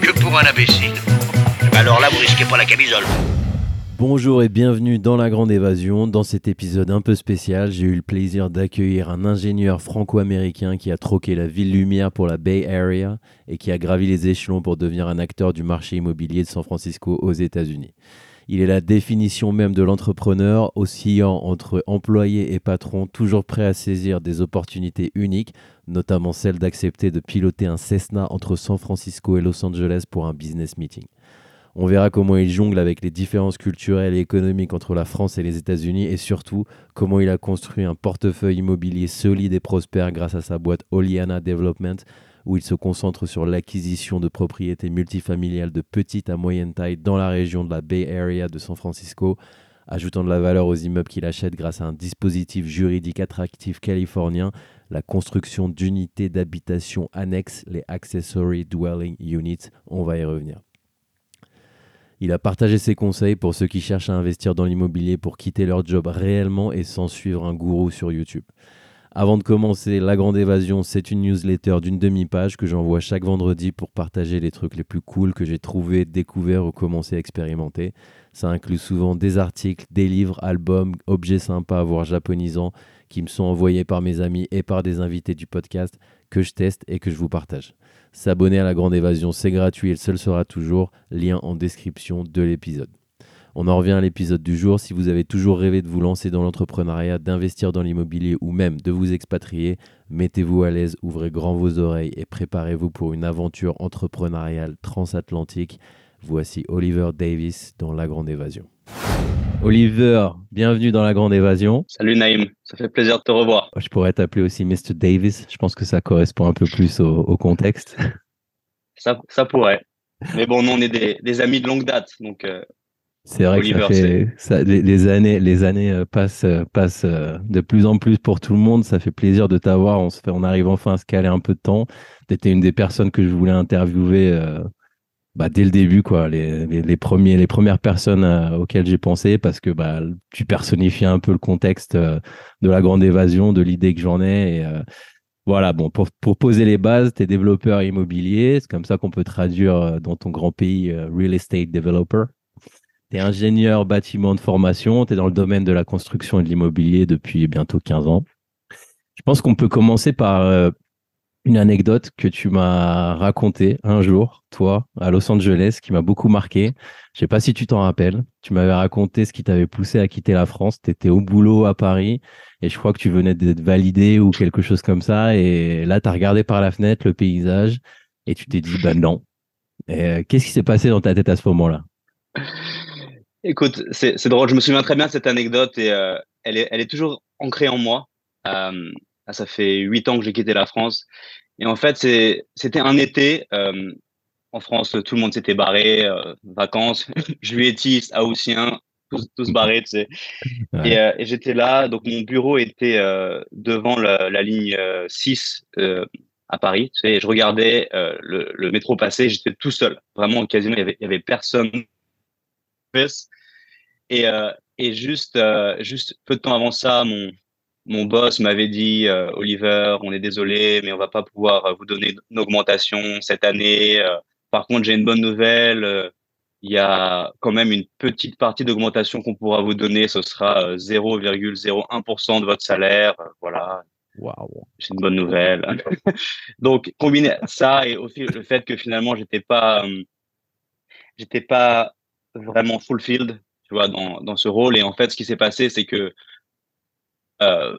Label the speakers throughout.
Speaker 1: que pour un imbécile. Alors là, vous risquez pas la camisole.
Speaker 2: Bonjour et bienvenue dans La Grande Évasion. Dans cet épisode un peu spécial, j'ai eu le plaisir d'accueillir un ingénieur franco-américain qui a troqué la ville lumière pour la Bay Area et qui a gravi les échelons pour devenir un acteur du marché immobilier de San Francisco aux États-Unis. Il est la définition même de l'entrepreneur, oscillant entre employé et patron, toujours prêt à saisir des opportunités uniques, notamment celle d'accepter de piloter un Cessna entre San Francisco et Los Angeles pour un business meeting. On verra comment il jongle avec les différences culturelles et économiques entre la France et les États-Unis et surtout comment il a construit un portefeuille immobilier solide et prospère grâce à sa boîte Oliana Development où il se concentre sur l'acquisition de propriétés multifamiliales de petite à moyenne taille dans la région de la Bay Area de San Francisco, ajoutant de la valeur aux immeubles qu'il achète grâce à un dispositif juridique attractif californien, la construction d'unités d'habitation annexes, les Accessory Dwelling Units. On va y revenir. Il a partagé ses conseils pour ceux qui cherchent à investir dans l'immobilier pour quitter leur job réellement et sans suivre un gourou sur YouTube. Avant de commencer, La Grande Évasion, c'est une newsletter d'une demi-page que j'envoie chaque vendredi pour partager les trucs les plus cools que j'ai trouvés, découverts ou commencé à expérimenter. Ça inclut souvent des articles, des livres, albums, objets sympas, voire japonisants, qui me sont envoyés par mes amis et par des invités du podcast que je teste et que je vous partage. S'abonner à La Grande Évasion, c'est gratuit et le seul sera toujours. Lien en description de l'épisode. On en revient à l'épisode du jour. Si vous avez toujours rêvé de vous lancer dans l'entrepreneuriat, d'investir dans l'immobilier ou même de vous expatrier, mettez-vous à l'aise, ouvrez grand vos oreilles et préparez-vous pour une aventure entrepreneuriale transatlantique. Voici Oliver Davis dans La Grande Évasion. Oliver, bienvenue dans La Grande Évasion.
Speaker 3: Salut Naïm, ça fait plaisir de te revoir.
Speaker 2: Je pourrais t'appeler aussi Mr. Davis. Je pense que ça correspond un peu plus au, au contexte.
Speaker 3: Ça, ça pourrait. Mais bon, nous, on est des, des amis de longue date, donc euh,
Speaker 2: C'est vrai
Speaker 3: Oliver,
Speaker 2: que ça fait, ça- les, les années, les années euh, passent, euh, passent euh, de plus en plus pour tout le monde. Ça fait plaisir de t'avoir. On se fait, on arrive enfin à se caler un peu de temps. Tu étais une des personnes que je voulais interviewer euh, bah, dès le début, quoi. Les, les, les premiers, les premières personnes euh, auxquelles j'ai pensé parce que bah, tu personnifiais un peu le contexte euh, de la grande évasion, de l'idée que j'en ai. Et, voilà, bon, pour, pour poser les bases, tu es développeur immobilier. C'est comme ça qu'on peut traduire dans ton grand pays real estate developer. Tu es ingénieur bâtiment de formation, tu es dans le domaine de la construction et de l'immobilier depuis bientôt 15 ans. Je pense qu'on peut commencer par euh, une anecdote que tu m'as racontée un jour, toi, à Los Angeles, qui m'a beaucoup marqué. Je sais pas si tu t'en rappelles. Tu m'avais raconté ce qui t'avait poussé à quitter la France. Tu étais au boulot à Paris et je crois que tu venais d'être validé ou quelque chose comme ça. Et là, tu as regardé par la fenêtre le paysage et tu t'es dit, ben non. Euh, Qu'est-ce qui s'est passé dans ta tête à ce moment-là?
Speaker 3: Écoute, c'est drôle, je me souviens très bien de cette anecdote et euh, elle, est, elle est toujours ancrée en moi. Euh, ça fait huit ans que j'ai quitté la France. Et en fait, c'était un été. euh, en France, tout le monde s'était barré, euh, vacances, juilletistes, haussiens, tous, tous barrés, tu sais.
Speaker 2: Ouais.
Speaker 3: Et, euh, et j'étais là, donc mon bureau était euh, devant la, la ligne euh, 6 euh, à Paris, tu sais, et je regardais euh, le, le métro passer, j'étais tout seul, vraiment quasiment, il y avait, il y avait personne. Et, euh, et juste, euh, juste peu de temps avant ça, mon, mon boss m'avait dit, euh, Oliver, on est désolé, mais on va pas pouvoir vous donner une augmentation cette année. Euh, par contre, j'ai une bonne nouvelle. euh, il y a quand même une petite partie d'augmentation qu'on pourra vous donner. Ce sera euh, 0,01% de votre salaire. Voilà,
Speaker 2: Waouh.
Speaker 3: c'est une bonne nouvelle. Donc, combiner ça et aussi le fait que finalement, j'étais pas, j'étais pas vraiment fulfilled, tu vois, dans, dans ce rôle. Et en fait, ce qui s'est passé, c'est que, euh,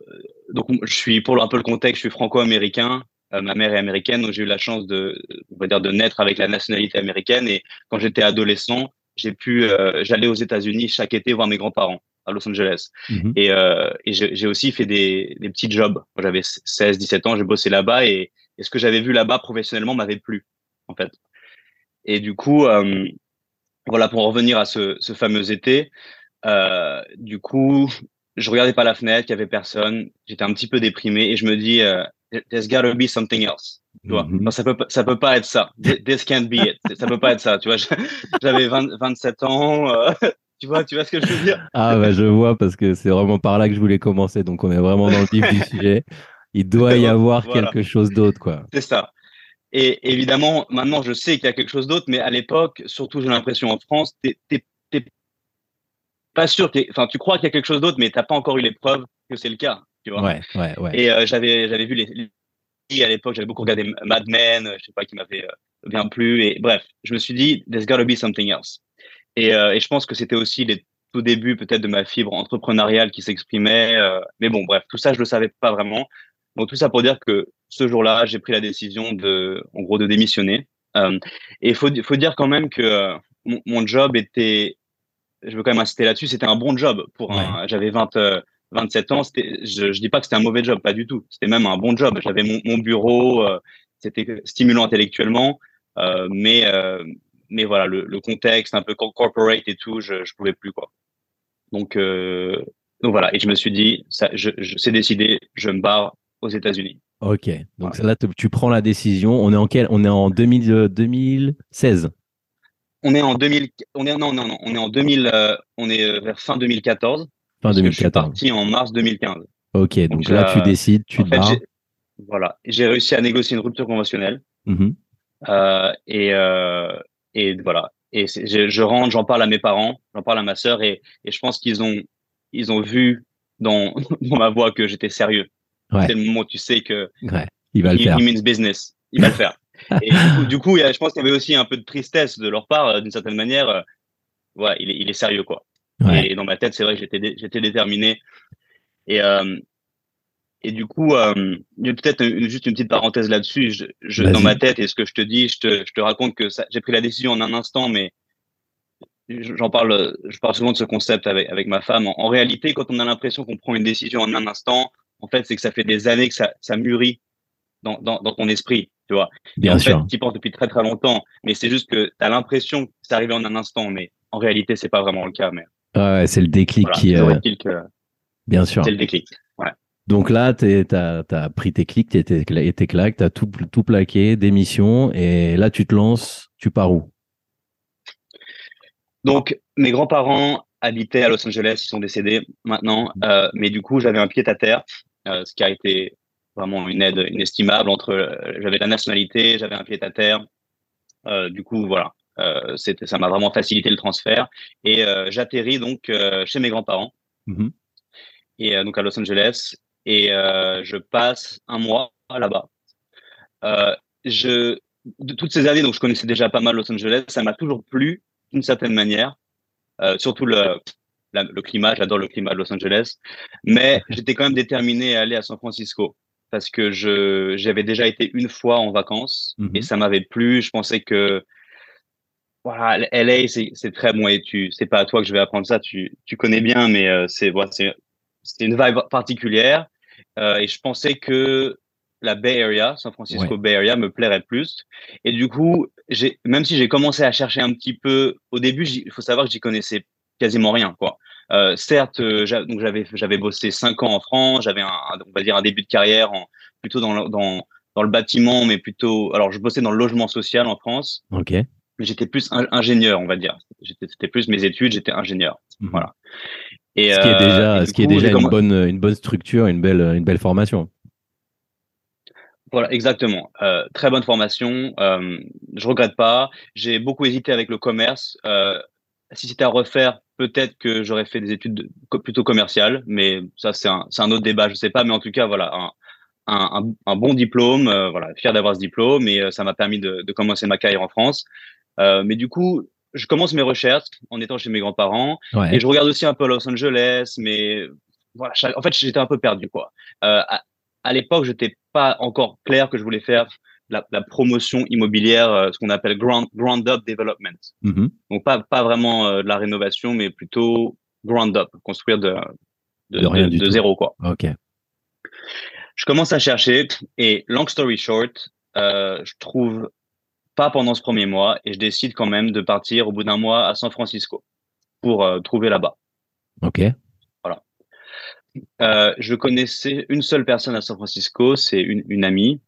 Speaker 3: donc, je suis, pour un peu le contexte, je suis franco-américain. Euh, ma mère est américaine, donc j'ai eu la chance de, on va dire, de naître avec la nationalité américaine. Et quand j'étais adolescent, j'ai pu, euh, j'allais aux États-Unis chaque été voir mes grands-parents à Los Angeles.
Speaker 2: Mhm.
Speaker 3: Et, et j'ai aussi fait des, des petits jobs. J'avais 16, 17 ans, j'ai bossé là-bas et, et ce que j'avais vu là-bas professionnellement m'avait plu, en fait. et du coup, euh, voilà, pour en revenir à ce, ce fameux été, euh, du coup, je regardais pas la fenêtre, il y avait personne, j'étais un petit peu déprimé et je me dis, euh, there's gotta be something else. Tu vois,
Speaker 2: Mhm.
Speaker 3: non, ça peut pas- ça peut pas être ça. This can't be it. Ça peut pas être ça. Tu vois, j'avais 20 27 ans. euh, tu vois, tu vois ce que je veux dire?
Speaker 2: Ah bah je vois parce que c'est vraiment par là que je voulais commencer, donc on est vraiment dans le vif du sujet. Il doit y avoir
Speaker 3: Voilà.
Speaker 2: quelque chose d'autre, quoi.
Speaker 3: C'est ça. Et évidemment, maintenant, je sais qu'il y a quelque chose d'autre, mais à l'époque, surtout, j'ai l'impression en France, t'es t'es- t'es pas sûr. t'es- Enfin, tu crois qu'il y a quelque chose d'autre, mais t'as pas encore eu les preuves que c'est le cas. Tu vois.
Speaker 2: Ouais, ouais, ouais.
Speaker 3: Et euh, j'avais j'avais vu les, les- à l'époque, j'avais beaucoup regardé Mad Men, euh, je sais pas qui m'avait euh, bien plu. Et bref, je me suis dit, there's gotta be something else. Et, euh, et je pense que c'était aussi les tout débuts peut-être de ma fibre entrepreneuriale qui s'exprimait. mais bon, bref, tout ça, je le savais pas vraiment. Donc tout ça pour dire que ce jour-là, j'ai pris la décision de, en gros, de démissionner. Euh, et faut, faut dire quand même que euh, mon, mon job était, je veux quand même insister là-dessus, c'était un bon job pour un. J'avais 20, euh, 27 ans. C'était, je, je dis pas que c'était un mauvais job, pas du tout. C'était même un bon job. J'avais mon, mon bureau, euh, c'était stimulant intellectuellement, euh, mais euh, mais voilà, le, le contexte un peu co- corporate et tout, je, je pouvais plus quoi. Donc euh, donc voilà, et je me suis dit, ça, je, je c'est décidé, je me barre aux États-Unis.
Speaker 2: Ok, donc là, tu- tu prends la décision. On est en quel? On est en 2000, euh, 2016.
Speaker 3: On est en 2000, on est non non non, on est en 2000, euh, on est euh, vers fin 2014.
Speaker 2: Fin
Speaker 3: parce que Je suis
Speaker 2: 2014.
Speaker 3: parti en mars 2015.
Speaker 2: Ok, donc
Speaker 3: Donc,
Speaker 2: là, tu décides, tu te
Speaker 3: fait,
Speaker 2: barres.
Speaker 3: j'ai- voilà, j'ai réussi à négocier une rupture conventionnelle.
Speaker 2: Mhm.
Speaker 3: Euh, et, et voilà. Et je, je rentre, j'en parle à mes parents, j'en parle à ma sœur, et, et je pense qu'ils ont, ils ont vu dans, dans ma voix que j'étais sérieux.
Speaker 2: Ouais.
Speaker 3: C'est le moment où tu sais que
Speaker 2: Ouais, il va le
Speaker 3: he,
Speaker 2: faire.
Speaker 3: he means business, il va le faire. Et du coup, je pense qu'il y avait aussi un peu de tristesse de leur part, euh, d'une certaine manière. euh, ouais, il est, il est sérieux, quoi.
Speaker 2: Ouais.
Speaker 3: Et dans ma tête, c'est vrai que j'étais, dé- j'étais déterminé. Et, euh, et du coup, euh, peut-être une- juste une petite parenthèse là-dessus. Je, je, dans ma tête, et ce que je te dis, je te, je te raconte que ça, j'ai pris la décision en un instant, mais j'en parle, je parle souvent de ce concept avec, avec ma femme. En, en réalité, quand on a l'impression qu'on prend une décision en un instant, en fait, c'est que ça fait des années que ça, ça mûrit dans, dans, dans ton esprit, tu vois.
Speaker 2: Bien
Speaker 3: en
Speaker 2: sûr.
Speaker 3: tu y penses depuis très très longtemps, mais c'est juste que tu as l'impression que c'est arrivé en un instant, mais en réalité, c'est pas vraiment le cas. Mais
Speaker 2: Ouais, c'est le déclic
Speaker 3: voilà,
Speaker 2: qui. euh,
Speaker 3: que
Speaker 2: bien sûr.
Speaker 3: c'est le déclic.
Speaker 2: Donc là, tu as, pris tes clics, tes, tes, tes claques, tu as tout, tout plaqué, démission, et là, tu te lances, tu pars où?
Speaker 3: Donc, mes grands-parents habitaient à Los Angeles, ils sont décédés maintenant, euh, mais du coup, j'avais un pied à terre, ce qui a été vraiment une aide inestimable. Entre, euh, j'avais la nationalité, j'avais un pied à terre. Euh, du coup, voilà, euh, c'était, ça m'a vraiment facilité le transfert. Et euh, j'atterris donc euh, chez mes grands-parents,
Speaker 2: Mhm.
Speaker 3: et euh, donc à Los Angeles, et euh, je passe un mois là-bas. Euh, je, de toutes ces années, donc je connaissais déjà pas mal Los Angeles, ça m'a toujours plu d'une certaine manière, euh, surtout le, la- le climat, j'adore le climat de Los Angeles, mais j'étais quand même déterminé à aller à San Francisco parce que je j'avais déjà été une fois en vacances
Speaker 2: Mhm.
Speaker 3: et ça m'avait plu. Je pensais que voilà, LA c'est très bon et tu c'est pas à toi que je vais apprendre ça, tu tu connais bien, mais euh, c'est voilà, c'est une vibe particulière euh, et je pensais que la Bay Area, San Francisco Bay Area me plairait plus. Et du coup, j'ai même si j'ai commencé à chercher un petit peu au début, il faut savoir que j'y connaissais quasiment rien quoi. Euh, certes, euh, donc j'avais j'avais bossé cinq ans en France, j'avais un, on va dire un début de carrière en plutôt dans le, dans dans le bâtiment, mais plutôt alors je bossais dans le logement social en France,
Speaker 2: Ok.
Speaker 3: j'étais plus ingénieur, on va dire. J'étais c'était plus mes études, j'étais ingénieur.
Speaker 2: Mhm.
Speaker 3: Voilà. Et
Speaker 2: Ce qui est
Speaker 3: euh,
Speaker 2: déjà, ce qui est déjà une, bonne, une bonne structure, une belle, une belle formation.
Speaker 3: Voilà, exactement. Euh, très bonne formation. Euh, je regrette pas. J'ai beaucoup hésité avec le commerce. Euh, si c'était à refaire, peut-être que j'aurais fait des études de- plutôt commerciales, mais ça c'est un, autre débat, je sais pas. Mais en tout cas, voilà, un, un, un- un bon diplôme. euh, voilà, fier d'avoir ce diplôme et euh, ça m'a permis de, de commencer ma carrière en France. Euh, mais du coup, je commence mes recherches en étant chez mes grands-parents.
Speaker 2: Ouais.
Speaker 3: Et je regarde aussi un peu Los Angeles, mais voilà, en fait, j'étais un peu perdu, quoi. Euh, à à l'époque, j'étais pas encore clair que je voulais faire la, la promotion immobilière, euh, ce qu'on appelle ground, ground up development.
Speaker 2: Mhm.
Speaker 3: Donc pas pas vraiment euh, de la rénovation, mais plutôt ground up, construire de de,
Speaker 2: De rien du
Speaker 3: de zéro, quoi.
Speaker 2: Ok.
Speaker 3: Je commence à chercher et long story short, euh, je trouve pas pendant ce premier mois et je décide quand même de partir au bout d'un mois à San Francisco pour euh, trouver là-bas.
Speaker 2: Ok.
Speaker 3: Voilà. Euh, je connaissais une seule personne à San Francisco, c'est une, une amie,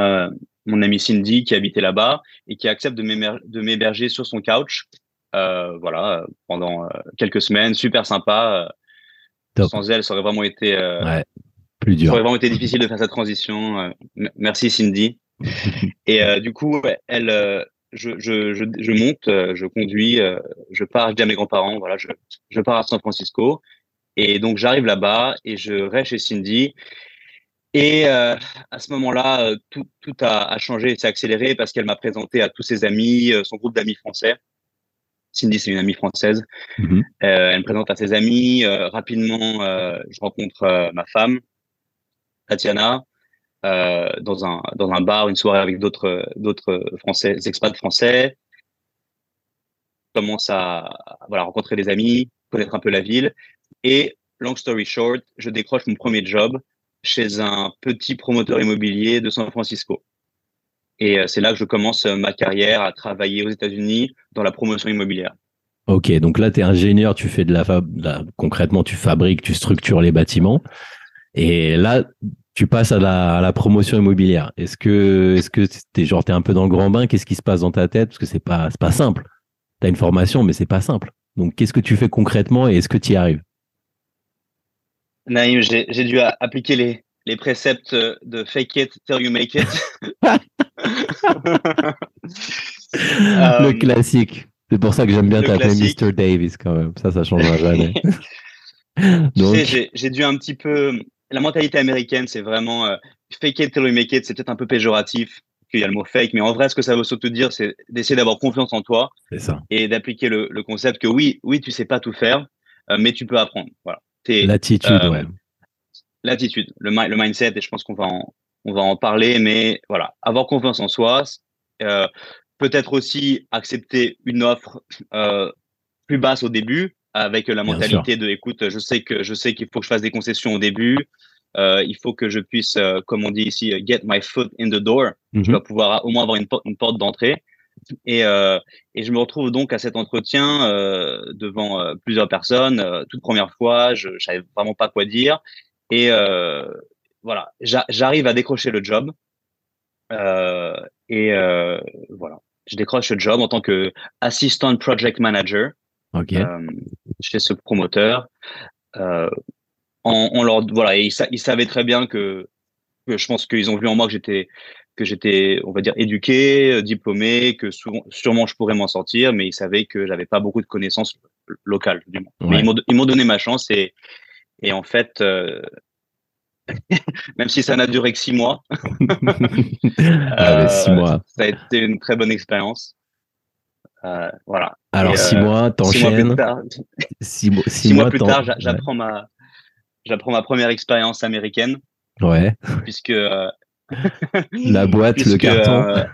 Speaker 3: euh, mon amie Cindy qui habitait là-bas et qui accepte de m'héberger sur son couch. Euh, voilà, pendant quelques semaines, super sympa. Sans elle, ça aurait vraiment été
Speaker 2: ouais, plus dur.
Speaker 3: Ça aurait vraiment été difficile de faire cette transition. merci Cindy. et du coup, elle, je, je, je, je, monte, euh, je conduis, euh, je pars, je dis à mes grands-parents, voilà, je, je pars à San Francisco. Et donc, j'arrive là-bas et je reste chez Cindy. Et euh, à ce moment-là, tout, tout a, a, changé et s'est accéléré parce qu'elle m'a présenté à tous ses amis, son groupe d'amis français. Cindy, c'est une amie française. Mm-hmm. elle me présente à ses amis. rapidement, je rencontre ma femme, Tatiana. Euh, dans un dans un bar, une soirée avec d'autres d'autres français, expats français. Commence à voilà rencontrer des amis, connaître un peu la ville et long story short, je décroche mon premier job chez un petit promoteur immobilier de San Francisco. Et euh, c'est là que je commence ma carrière à travailler aux États-Unis dans la promotion immobilière.
Speaker 2: Ok, donc là, tu es ingénieur, tu fais de la, fab... concrètement, tu fabriques, tu structures les bâtiments. Et là, tu passes à la, promotion immobilière. Est-ce que est-ce que t'es genre t'es un peu dans le grand bain? Qu'est-ce qui se passe dans ta tête? Parce que c'est pas pas simple. T'as une formation, mais c'est pas simple. Donc qu'est-ce que tu fais concrètement et est-ce que tu y arrives?
Speaker 3: Naïm, j'ai dû appliquer les, les préceptes de fake it till you make it.
Speaker 2: le euh, classique. C'est pour ça que j'aime bien t'appeler Mr. Davis quand même. Ça, ça changera jamais.
Speaker 3: Donc... J'ai dû un petit peu la mentalité américaine, c'est vraiment euh, fake it till you make it. C'est peut-être un peu péjoratif qu'il y a le mot fake, mais en vrai, ce que ça veut surtout dire, c'est d'essayer d'avoir confiance en toi et d'appliquer le, concept que oui, oui, tu sais pas tout faire, euh, mais tu peux apprendre. Voilà.
Speaker 2: L'attitude, euh, ouais.
Speaker 3: L'attitude, le, le, mindset, et je pense qu'on va en, on va en parler, mais voilà, avoir confiance en soi, peut-être aussi accepter une offre plus basse au début, avec la mentalité de écoute, je sais que je sais qu'il faut que je fasse des concessions au début. Euh, il faut que je puisse, euh, comme on dit ici, get my foot in the door. Je dois pouvoir au moins avoir une, une porte d'entrée. Et, euh, et je me retrouve donc à cet entretien euh, devant euh, plusieurs personnes. Euh, toute première fois, je, je savais vraiment pas quoi dire. Et voilà, j'arrive à décrocher le job. et voilà, je décroche le job en tant que assistant project manager.
Speaker 2: Euh,
Speaker 3: chez ce promoteur. Euh, on, leur voilà, ils, savaient très bien que, je pense qu'ils ont vu en moi que j'étais que j'étais, on va dire, éduqué, euh, diplômé, que sûrement je pourrais m'en sortir, mais ils savaient que j'avais pas beaucoup de connaissances locales. Du Mais ils m'ont donné ma chance et, et en fait, même si ça n'a duré que six mois,
Speaker 2: ah, six mois.
Speaker 3: ça a été une très bonne expérience. Euh, voilà.
Speaker 2: Alors, six euh, mois, t'enchaînes.
Speaker 3: Six plus tard, six, mois, plus tard j'apprends ma, j'apprends ma première expérience américaine.
Speaker 2: Ouais.
Speaker 3: Puisque. Euh,
Speaker 2: La boîte, le carton.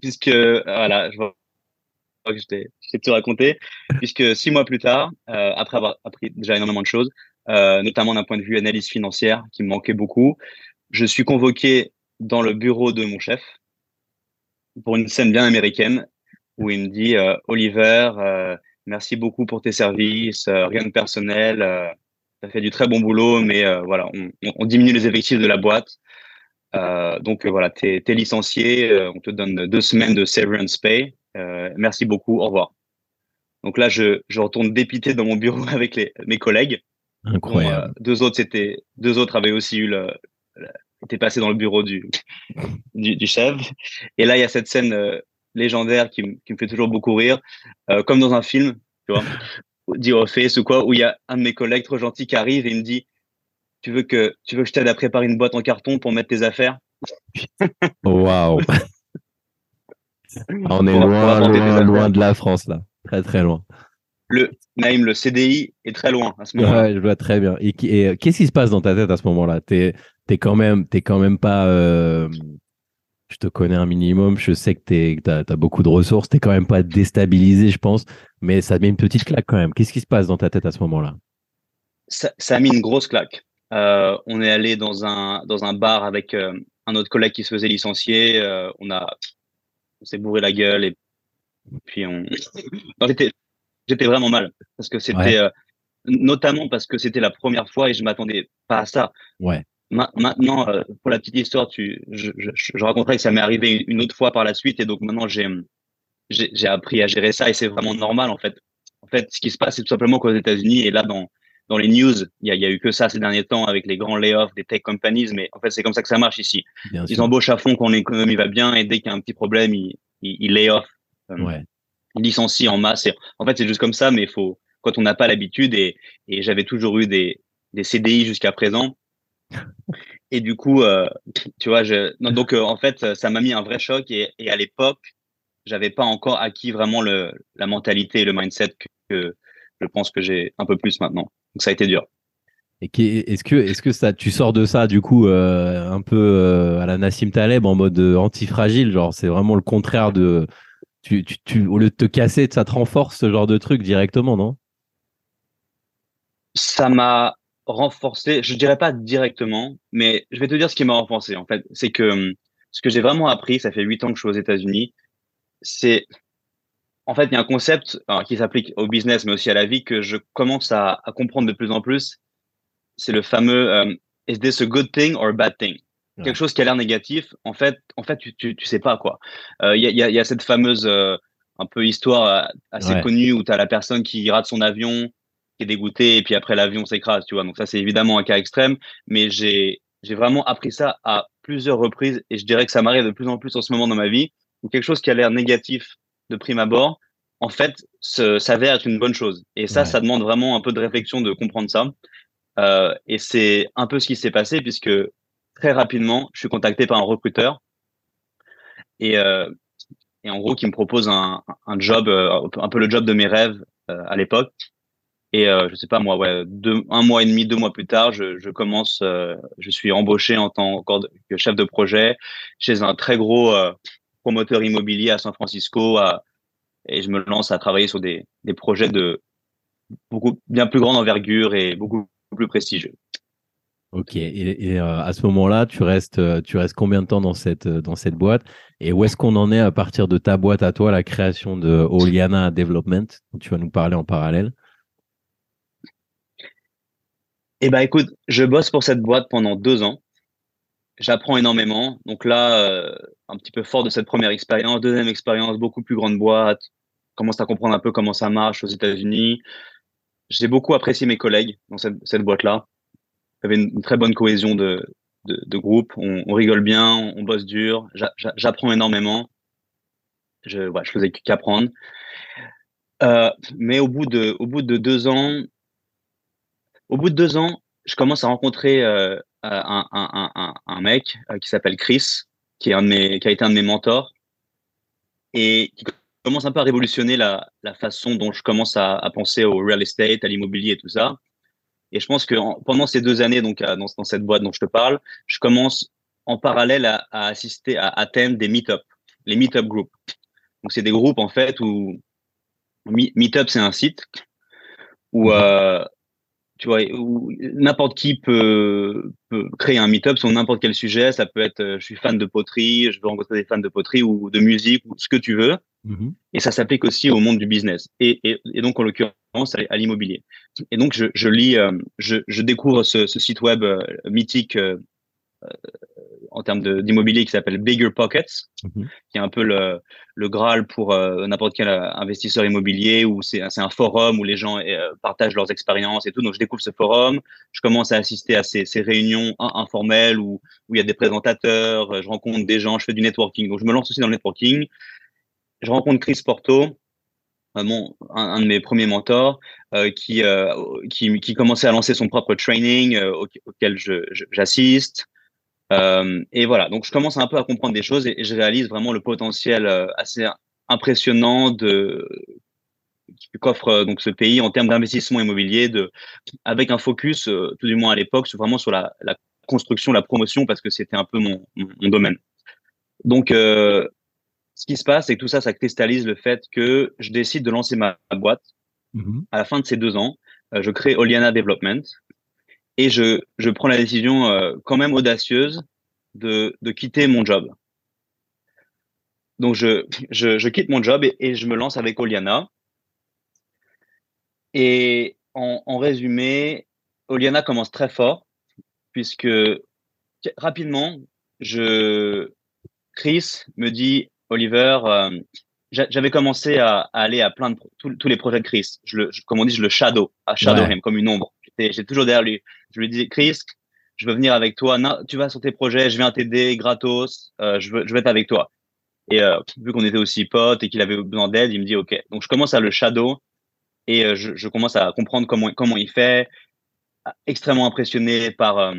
Speaker 3: puisque, voilà, je vois que je t'ai tout raconté. Puisque six mois plus tard, après avoir appris déjà énormément de choses, notamment d'un point de vue analyse financière qui me manquait beaucoup, je suis convoqué dans le bureau de mon chef pour une scène bien américaine où il me dit euh, Oliver, euh, merci beaucoup pour tes services, euh, rien de personnel, tu as fait du très bon boulot, mais voilà, on, on, diminue les effectifs de la boîte. Donc voilà, tu es, licencié, on te donne deux semaines de severance pay. merci beaucoup, au revoir. Donc là, je, je retourne dépité dans mon bureau avec les, mes collègues.
Speaker 2: Incroyable.
Speaker 3: deux autres, c'était deux autres avaient aussi eu le, étaient passés dans le bureau du, du, du, chef. Et là, il y a cette scène légendaire qui, me fait toujours beaucoup rire, euh, comme dans un film, tu vois, Office ou quoi, où il y a un de mes collègues trop gentil qui arrive et il me dit Tu veux que, tu veux que je t'aide à préparer une boîte en carton pour mettre tes affaires?
Speaker 2: Waouh On est loin, loin, loin de la France, là. Très, très loin.
Speaker 3: Le, Naïm, le CDI est très loin à ce moment-là.
Speaker 2: Ouais, je vois très bien. Et, euh, qu'est-ce qui se passe dans ta tête à ce moment-là? T'es es quand même, es quand même pas. Euh, je te connais un minimum, je sais que tu as, beaucoup de ressources, tu quand même pas déstabilisé, je pense, mais ça met une petite claque quand même. Qu'est-ce qui se passe dans ta tête à ce moment-là?
Speaker 3: Ça, a mis une grosse claque. Euh, on est allé dans un, dans un bar avec euh, un autre collègue qui se faisait licencier. Euh, on, a, on s'est bourré la gueule et puis on. j'étais, j'étais vraiment mal parce que c'était, euh, notamment parce que c'était la première fois et je m'attendais pas à ça.
Speaker 2: Ouais.
Speaker 3: maintenant, euh, pour la petite histoire, tu, je, je, je raconterai que ça m'est arrivé une autre fois par la suite et donc maintenant j'ai, j'ai, j'ai appris à gérer ça et c'est vraiment normal en fait. En fait, ce qui se passe, c'est tout simplement qu'aux États-Unis et là dans dans les news, il y a, y a, eu que ça ces derniers temps avec les grands layoffs des tech companies, mais en fait, c'est comme ça que ça marche ici. ils embauchent à fond quand l'économie va bien et dès qu'il y a un petit problème, ils, ils, ils lay off, euh,
Speaker 2: ouais.
Speaker 3: ils licencient en masse. Et, en fait, c'est juste comme ça, mais faut, quand on n'a pas l'habitude et, et j'avais toujours eu des, des CDI jusqu'à présent. Et du coup, euh, tu vois, je, non, donc euh, en fait, ça m'a mis un vrai choc et, et à l'époque, j'avais pas encore acquis vraiment le, la mentalité et le mindset que, que je pense que j'ai un peu plus maintenant. Donc ça a été dur.
Speaker 2: Et est-ce que, est-ce que ça, tu sors de ça du coup euh, un peu euh, à la Nassim Taleb en mode euh, antifragile, genre c'est vraiment le contraire de, tu, tu, tu, au lieu de te casser, ça te renforce ce genre de truc directement, non?
Speaker 3: Ça m'a renforcé, je dirais pas directement, mais je vais te dire ce qui m'a renforcé en fait, c'est que ce que j'ai vraiment appris, ça fait huit ans que je suis aux États-Unis, c'est en fait, il y a un concept qui s'applique au business, mais aussi à la vie, que je commence à, à comprendre de plus en plus. C'est le fameux um, Is this a good thing or a bad thing? Ouais. Quelque chose qui a l'air négatif, en fait, en fait, tu, tu, tu sais pas quoi. Il euh, y, a, y, a, y, a, cette fameuse euh, un peu histoire euh, assez ouais. connue où tu as la personne qui rate son avion, qui est dégoûtée, et puis après l'avion s'écrase, tu vois. Donc ça, c'est évidemment un cas extrême, mais j'ai j'ai vraiment appris ça à plusieurs reprises, et je dirais que ça m'arrive de plus en plus en ce moment dans ma vie, où quelque chose qui a l'air négatif de prime abord, en fait, s'avère être une bonne chose. Et ça, ouais. ça demande vraiment un peu de réflexion de comprendre ça. Euh, et c'est un peu ce qui s'est passé puisque très rapidement, je suis contacté par un recruteur et, euh, et en gros, qui me propose un, un job, euh, un peu le job de mes rêves à l'époque. Et je sais pas moi, ouais, deux, un mois et demi, deux mois plus tard, je, je commence, je suis embauché en tant que chef de projet chez un très gros promoteur immobilier à San Francisco, à, et je me lance à travailler sur des, des projets de beaucoup bien plus grande envergure et beaucoup plus prestigieux.
Speaker 2: Ok. Et, et euh, à ce moment-là, tu restes, tu restes combien de temps dans cette dans cette boîte? Et où est-ce qu'on en est à partir de ta boîte à toi, la création de Oliana Development, dont tu vas nous parler en parallèle?
Speaker 3: Eh ben, écoute, je bosse pour cette boîte pendant deux ans j'apprends énormément. Donc là, euh, un petit peu fort de cette première expérience. Deuxième expérience, beaucoup plus grande boîte. Commence à comprendre un peu comment ça marche aux États-Unis. J'ai beaucoup apprécié mes collègues dans cette, cette boîte-là. Il y avait une, très bonne cohésion de, de, groupe. On, rigole bien, on, bosse dur. J'apprends énormément. Je, ouais, faisais qu'apprendre. Euh, mais au bout de, au bout de deux ans, au bout de deux ans, je commence à rencontrer euh, un, un, un, un, mec euh, qui s'appelle Chris, qui, est un de mes, qui a été un de mes mentors et qui commence un peu à révolutionner la, la façon dont je commence à, à, penser au real estate, à l'immobilier et tout ça. Et je pense que en, pendant ces deux années, donc dans, dans, cette boîte dont je te parle, je commence en parallèle à, à assister, à atteindre des meet-up, les meet-up groups. Donc c'est des groupes en fait où Meetup c'est un site où euh, tu vois, n'importe qui peut, peut, créer un meet-up sur n'importe quel sujet. Ça peut être, euh, je suis fan de poterie, je veux rencontrer des fans de poterie ou de musique ou ce que tu veux. Mm-hmm. Et ça s'applique aussi au monde du business. Et, et, et donc, en l'occurrence, à, à l'immobilier. Et donc, je, je lis, euh, je, je, découvre ce, ce, site web euh, mythique euh, en termes d'immobilier qui s'appelle Bigger Pockets, mmh. qui est un peu le, le Graal pour euh, n'importe quel investisseur immobilier, où c'est un forum où les gens euh, partagent leurs expériences et tout. Donc, je découvre ce forum, je commence à assister à ces, ces réunions informelles où, où il y a des présentateurs, je rencontre des gens, je fais du networking. Donc, je me lance aussi dans le networking. Je rencontre Chris Porto, mon, un, un, de mes premiers mentors, euh, qui, euh, qui, qui, commençait à lancer son propre training euh, auquel j'assiste. Euh, et voilà, donc je commence un peu à comprendre des choses et, et je réalise vraiment le potentiel euh, assez impressionnant de qu'offre euh, donc ce pays en termes d'investissement immobilier, de avec un focus, tout du moins à l'époque, vraiment sur la, la, construction, la promotion, parce que c'était un peu mon, mon, mon domaine. Donc ce qui se passe, c'est que tout ça, ça cristallise le fait que je décide de lancer ma, ma boîte. Mmh. À la fin de ces deux ans, je crée Oliana Development, et je, je prends la décision euh, quand même audacieuse de, de quitter mon job. donc je, je, je, quitte mon job et, et, je me lance avec Oliana. Et en, en, résumé, Oliana commence très fort puisque rapidement, je, Chris me dit, Oliver, euh, j'avais commencé à, aller à plein de tous les projets de Chris. Je le, comme on dit, je le shadow, à shadow him, comme une ombre. J'étais toujours derrière lui. Je lui dis, Chris, je veux venir avec toi. tu vas sur tes projets, je viens t'aider gratos. Euh, je veux, être avec toi. Et euh, vu qu'on était aussi potes et qu'il avait besoin d'aide, il me dit OK. Donc je commence à le shadow et euh, je, commence à comprendre comment comment il fait. Extrêmement impressionné par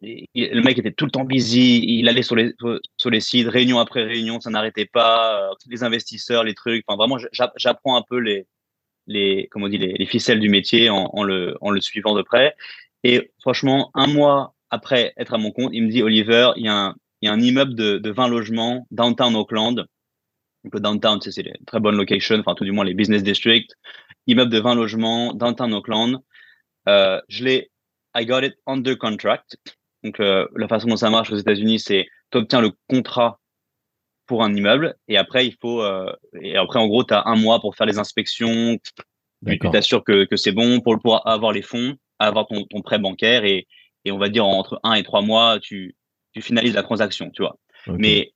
Speaker 3: le mec était tout le temps busy, il allait sur les sur les sites, réunion après réunion, ça n'arrêtait pas. les investisseurs, les trucs. Enfin vraiment, j'apprends un peu les les comment on les, les ficelles du métier en, le en le suivant de près. Et franchement, un mois après être à mon compte, il me dit Oliver, il y a un il y a un immeuble de, de 20 logements downtown Auckland. Donc le downtown, c'est une très bonne location, enfin tout du moins les business districts. Immeuble de 20 logements downtown Auckland. Euh, je l'ai, I got it under contract. Donc euh, la façon dont ça marche aux États-Unis, c'est tu obtiens le contrat pour un immeuble et après il faut euh, et après en gros tu as un mois pour faire les inspections. Tu t'assures que, que c'est bon pour pouvoir avoir les fonds, avoir ton, ton prêt bancaire et, et on va dire entre un et trois mois tu tu finalises la transaction, tu vois. Mais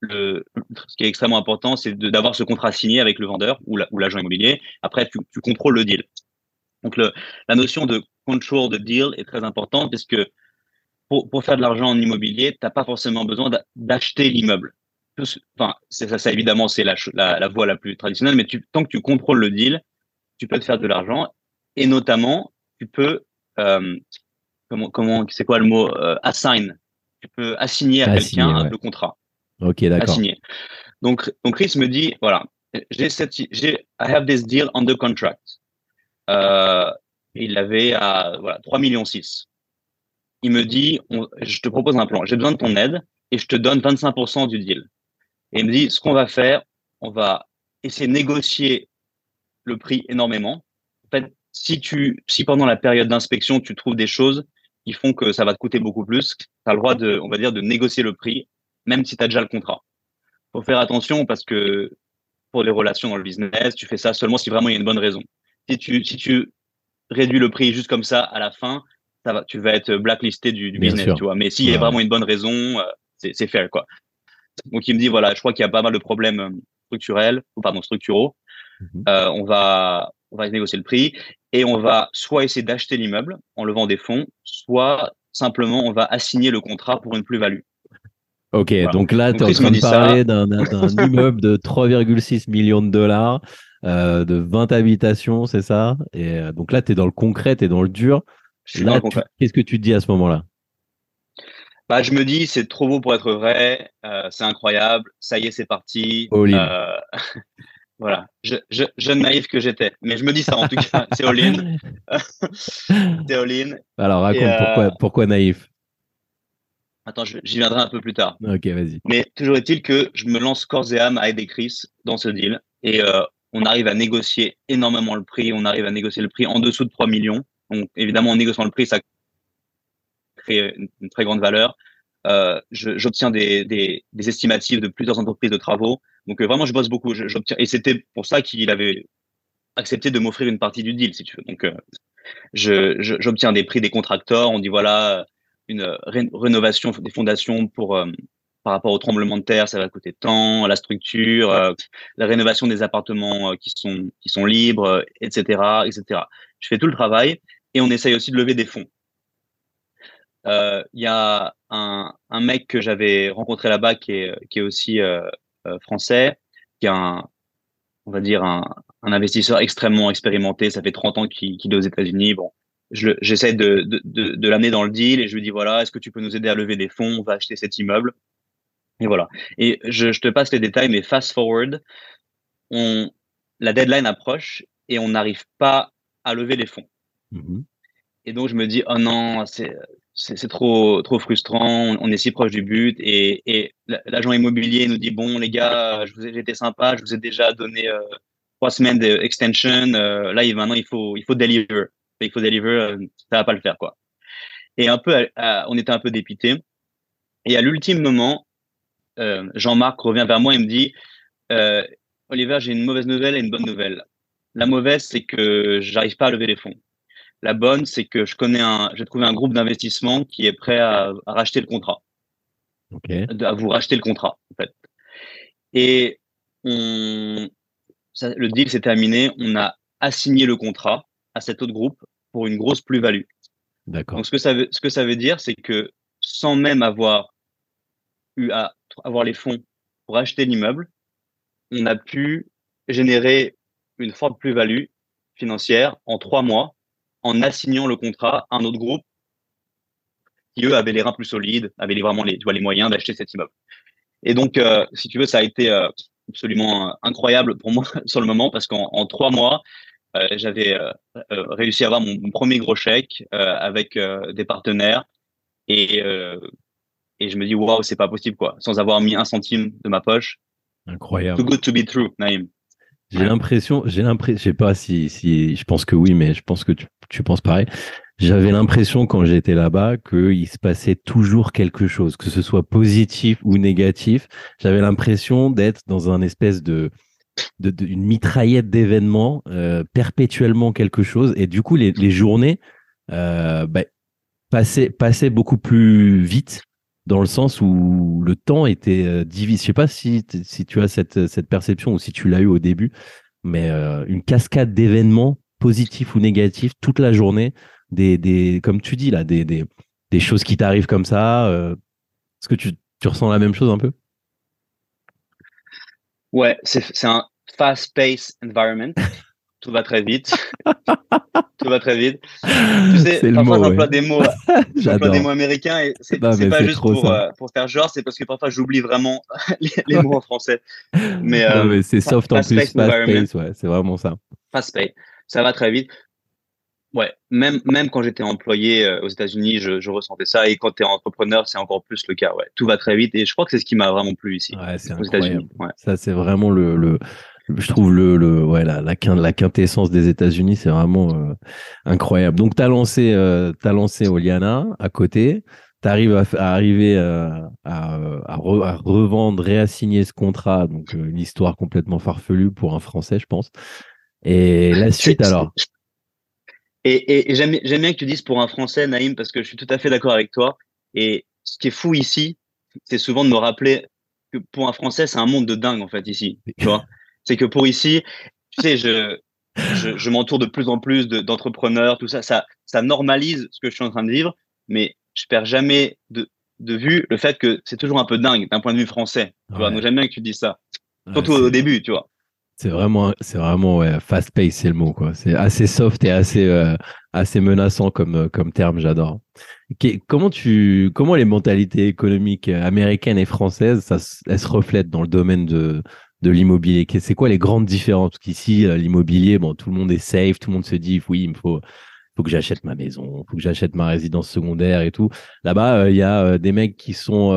Speaker 3: le, ce qui est extrêmement important, c'est d'avoir ce contrat signé avec le vendeur ou l'agent immobilier. Après, tu, tu, contrôles le deal. Donc, le, la notion de control de deal est très importante parce que pour, pour faire de l'argent en immobilier, tu n'as pas forcément besoin d'acheter l'immeuble. Enfin, ça, ça, évidemment, c'est la, la, la, voie la plus traditionnelle, mais tu, tant que tu contrôles le deal, tu peux te faire de l'argent et notamment, tu peux euh, comment, comment c'est quoi le mot euh, assign. Tu peux assigner à quelqu'un le contrat.
Speaker 2: Ok, d'accord.
Speaker 3: Assigner. Donc, donc Chris me dit voilà, j'ai cette, j'ai, I have this deal under contract. Euh, il l'avait à voilà 3 millions 6. Il me dit je te propose un plan, j'ai besoin de ton aide et je te donne 25% du deal. Et il me dit ce qu'on va faire, on va essayer de négocier le prix énormément. En fait, si tu, si pendant la période d'inspection tu trouves des choses qui font que ça va te coûter beaucoup plus. Tu as le droit de, on va dire, de négocier le prix, même si tu as déjà le contrat. faut faire attention parce que pour les relations dans le business, tu fais ça seulement si vraiment il y a une bonne raison. Si tu, si tu réduis le prix juste comme ça à la fin, ça va, tu vas être blacklisté du, du business, tu vois. Mais s'il y a vraiment une bonne raison, euh, c'est fair, quoi. Donc il me dit voilà, je crois qu'il y a pas mal de problèmes euh, structurels ou pardon structuraux. Euh, on va on va négocier le prix et on va soit essayer d'acheter l'immeuble en levant des fonds, soit simplement on va assigner le contrat pour une plus-value.
Speaker 2: Ok, donc là, tu es en train de parler d'un immeuble de 3,6 millions de dollars, euh, de 20 habitations, c'est ça? Et euh, donc là, tu es dans le concret, tu es dans le dur. Qu'est-ce que tu te dis à ce moment-là?
Speaker 3: Bah, Je me dis, c'est trop beau pour être vrai, euh, c'est incroyable, ça y est, c'est parti. Voilà, je, je, jeune naïf que j'étais. Mais je me dis ça en tout cas, c'est all-in. c'est all-in.
Speaker 2: Alors raconte pourquoi, euh, pourquoi naïf?
Speaker 3: Attends, j'y viendrai un peu plus tard.
Speaker 2: Ok, vas-y.
Speaker 3: Mais toujours est-il que je me lance corps et âme à aider Chris dans ce deal. Et euh, on arrive à négocier énormément le prix. On arrive à négocier le prix en dessous de 3 millions. Donc évidemment, en négociant le prix, ça crée une, très grande valeur. Euh, j'obtiens des, des, des, de plusieurs entreprises de travaux. Donc euh, vraiment, je bosse beaucoup. J'obtiens et c'était pour ça qu'il avait accepté de m'offrir une partie du deal, si tu veux. Donc euh, j'obtiens des prix des contracteurs. On dit voilà une rénovation des fondations pour euh, par rapport au tremblement de terre, ça va coûter tant, la structure, la rénovation des appartements qui sont qui sont libres, etc., etc. Je fais tout le travail et on essaye aussi de lever des fonds. Il y a un, un mec que j'avais rencontré là-bas qui est, qui est aussi euh, euh, français, qui est un, on va dire un, un, investisseur extrêmement expérimenté. Ça fait 30 ans qu'il est aux États-Unis. Bon, j'essaie de, de, de, de l'amener dans le deal et je lui dis voilà, est-ce que tu peux nous aider à lever des fonds? On va acheter cet immeuble. Et voilà. Et je, je te passe les détails, mais fast forward, on, la deadline approche et on n'arrive pas à lever les fonds. Mmh et donc je me dis oh non, c'est trop trop frustrant. On, est si proche du but et, et l'agent immobilier nous dit bon les gars, je sympa, je vous ai déjà donné euh, trois semaines d'extension. Euh, là, maintenant il faut il faut deliver, il faut deliver, euh, ça va pas le faire quoi. Et un peu, on était un peu dépité. Et à l'ultime moment, euh, Jean-Marc revient vers moi et me dit euh, Oliver, j'ai une mauvaise nouvelle et une bonne nouvelle. La mauvaise, c'est que j'arrive pas à lever les fonds. La bonne, c'est que je connais un, j'ai trouvé un groupe d'investissement qui est prêt à, à racheter le contrat, à vous racheter le contrat, en fait. Et on, ça- le deal s'est terminé. On a assigné le contrat à cet autre groupe pour une grosse plus-value.
Speaker 2: D'accord.
Speaker 3: Donc, ce que ça veut, ce que ça veut dire, c'est que sans même avoir eu à avoir les fonds pour acheter l'immeuble, on a pu générer une forte plus-value financière en trois mois en assignant le contrat à un autre groupe qui, eux, avaient les reins plus solides, avaient vraiment les, tu vois, les moyens d'acheter cet immeuble. Et donc, euh, si tu veux, ça a été euh, absolument euh, incroyable pour moi sur le moment parce qu'en en trois mois, euh, j'avais réussi à avoir mon, mon premier gros chèque avec des partenaires et, et je me dis waouh c'est pas possible quoi sans avoir mis un centime de ma poche
Speaker 2: Incroyable.
Speaker 3: too good to be true Naïm
Speaker 2: J'ai l'impression, j'ai l'impression, je sais pas si, si, je pense que oui, mais je pense que tu, tu penses pareil. J'avais l'impression quand j'étais là-bas qu'il se passait toujours quelque chose, que ce soit positif ou négatif. J'avais l'impression d'être dans un espèce de, de, une mitraillette d'événements, euh, perpétuellement quelque chose. Et du coup, les, les journées euh, bah, passaient, passaient beaucoup plus vite dans le sens où le temps était euh, divisé. Je sais pas si, si tu as cette, cette perception ou si tu l'as eu au début, mais euh, une cascade d'événements positifs ou négatifs toute la journée, des, des comme tu dis là, des, des, des choses qui t'arrivent comme ça. euh, Est-ce que tu, tu ressens la même chose un peu?
Speaker 3: Ouais c'est un fast paced environment tout va très vite tout va très vite tu sais parfois
Speaker 2: mot,
Speaker 3: j'emploie
Speaker 2: ouais.
Speaker 3: des mots j'emploie
Speaker 2: J'adore.
Speaker 3: des mots américains et c'est pas juste pour euh, pour faire genre c'est parce que parfois j'oublie vraiment les, les mots en français mais, euh,
Speaker 2: mais c'est soft en plus, fast pace, ouais, c'est vraiment ça.
Speaker 3: fast pay. Ça va très vite. Ouais, même, même quand j'étais employé euh, aux États-Unis, je, je ressentais ça. Et quand tu es entrepreneur, c'est encore plus le cas. Ouais, tout va très vite. Et je crois que c'est ce qui m'a vraiment plu ici,
Speaker 2: Ouais, c'est
Speaker 3: aux
Speaker 2: incroyable.
Speaker 3: États-Unis. Ouais.
Speaker 2: Ça, c'est vraiment le, le, je trouve le, le ouais, la, la, quin- la quintessence des États-Unis, c'est vraiment euh, incroyable. Donc, tu as lancé, euh, lancé Oliana à côté. Tu arrives à, arriver euh, à, à, re- à revendre, réassigner ce contrat. Donc, une histoire complètement farfelue pour un Français, je pense. Et la suite, alors?
Speaker 3: Et, et, et j'aime j'aime bien que tu dises pour un Français, Naïm, parce que je suis tout à fait d'accord avec toi. Et ce qui est fou ici, c'est souvent de me rappeler que pour un Français, c'est un monde de dingue, en fait, ici. Tu vois? C'est que pour ici, tu sais, je, je, je m'entoure de plus en plus de- d'entrepreneurs, tout ça, ça, ça normalise ce que je suis en train de vivre, mais je perds jamais de, de vue le fait que c'est toujours un peu dingue d'un point de vue français. Tu vois. Donc j'aime bien que tu dises ça,
Speaker 2: Ouais,
Speaker 3: surtout au début, tu vois.
Speaker 2: C'est vraiment, c'est vraiment ouais, fast pace, c'est le mot quoi. C'est assez soft et assez, euh, assez menaçant comme, euh, comme terme, j'adore. Comment tu, comment les mentalités économiques américaines et françaises, ça, elles se reflètent dans le domaine de, de l'immobilier. C'est quoi les grandes différences? Parce qu'ici, euh, l'immobilier, bon, tout le monde est safe, tout le monde se dit, oui, il me faut, faut que j'achète ma maison, faut que j'achète ma résidence secondaire et tout. Là-bas, euh, il y a euh, des mecs qui sont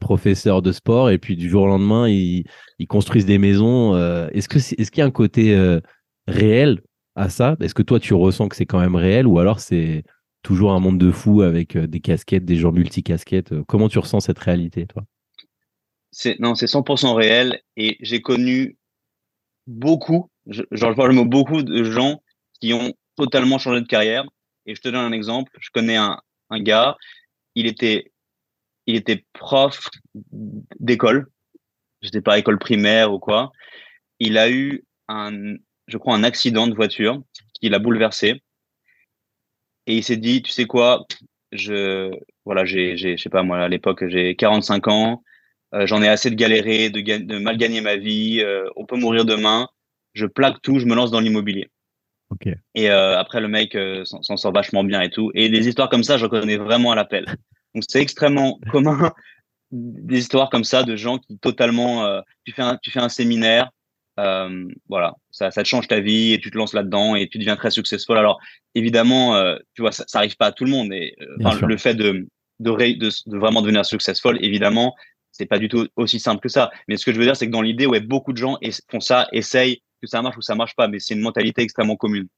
Speaker 2: professeurs de sport et puis du jour au lendemain, ils, ils construisent des maisons. est-ce que c'est- est-ce qu'il y a un côté réel à ça? Est-ce que toi, tu ressens que c'est quand même réel ou alors c'est toujours un monde de fous avec des casquettes, des gens multicasquettes Comment tu ressens cette réalité, toi?
Speaker 3: Non, c'est 100% réel et j'ai connu beaucoup, je, parle le mot beaucoup de gens qui ont totalement changé de carrière. Et je te donne un exemple. Je connais un, gars, il était, il était prof d'école, je sais pas, école primaire ou quoi. Il a eu un, je crois, un accident de voiture qui l'a bouleversé. Et il s'est dit, tu sais quoi, je, voilà, j'ai, j'ai, je sais pas moi, à l'époque, j'ai 45 ans, euh, j'en ai assez de galérer, de, ga- de mal gagner ma vie, euh, on peut mourir demain, je plaque tout, je me lance dans l'immobilier. Et euh, après, le mec s'en sort vachement bien et tout. Et des histoires comme ça, j'en connais vraiment à l'appel. Donc, c'est extrêmement commun des histoires comme ça de gens qui totalement, tu fais un, tu fais un séminaire, euh, voilà, ça, ça te change ta vie et tu te lances là-dedans et tu deviens très successful. Alors, évidemment, euh, tu vois, ça, ça arrive pas à tout le monde. Et euh, le fait de, de, ré- de, de vraiment devenir successful, évidemment, c'est pas du tout aussi simple que ça. Mais ce que je veux dire, c'est que dans l'idée, ouais, beaucoup de gens font ça, essayent que ça marche ou ça marche pas, mais c'est une mentalité extrêmement commune.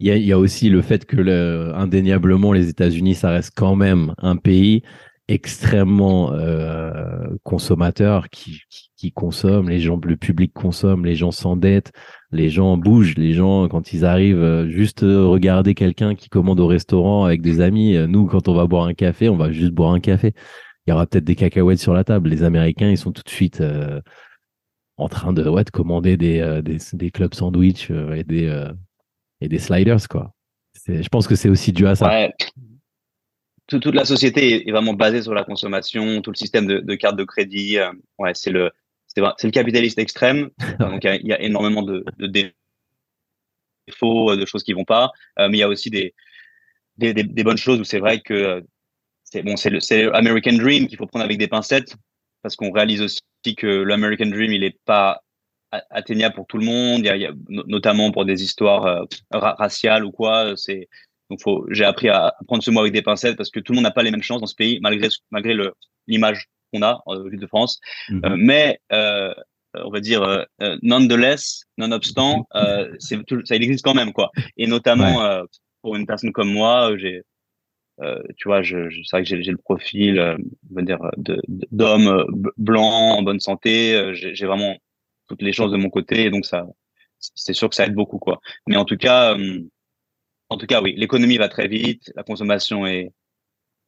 Speaker 2: Il y a, aussi le fait que le- indéniablement les États-Unis, ça reste quand même un pays extrêmement euh, consommateurs qui, qui, consomment, les gens, le public consomme, les gens s'endettent, les gens bougent, les gens quand ils arrivent, euh, juste euh, regarder quelqu'un qui commande au restaurant avec des amis. Nous, quand on va boire un café, on va juste boire un café. Il y aura peut-être des cacahuètes sur la table. Les Américains, ils sont tout de suite euh, en train de, ouais, de commander des, euh, des, des clubs sandwich euh, et des et des sliders quoi. Je pense que c'est aussi dû à ça.
Speaker 3: Ouais. Tout- toute la société est- vraiment basée sur la consommation, tout le système de, de cartes de crédit. ouais, c'est le, c'est le capitaliste extrême. Donc, il y a- il y, a énormément de, de défauts, de choses qui vont pas. Mais il y a aussi des, des, des- des bonnes choses où c'est vrai que c'est bon, c'est le, c'est le American Dream qu'il faut prendre avec des pincettes parce qu'on réalise aussi que l'American Dream, il est pas a- atteignable pour tout le monde. Il y a, il y a no- notamment pour des histoires euh, ra- raciales ou quoi. C'est donc faut. J'ai appris à prendre ce mot avec des pincettes parce que tout le monde n'a pas les mêmes chances dans ce pays, malgré malgré l'image qu'on a en ville de France.
Speaker 2: Mhm.
Speaker 3: Euh, mais euh, on va dire euh, euh, nonetheless, nonobstant, euh, tout- ça il existe quand même quoi. Et notamment euh, pour une personne comme moi, j'ai euh, tu vois, je, je- c'est vrai que j'ai le profil, euh, on dire, de- d'homme euh, blanc, en bonne santé. euh, J'ai vraiment toutes les chances de mon côté, et donc ça, c'est sûr que ça aide beaucoup, quoi. Mais en tout cas, en tout cas, oui, l'économie va très vite, la consommation est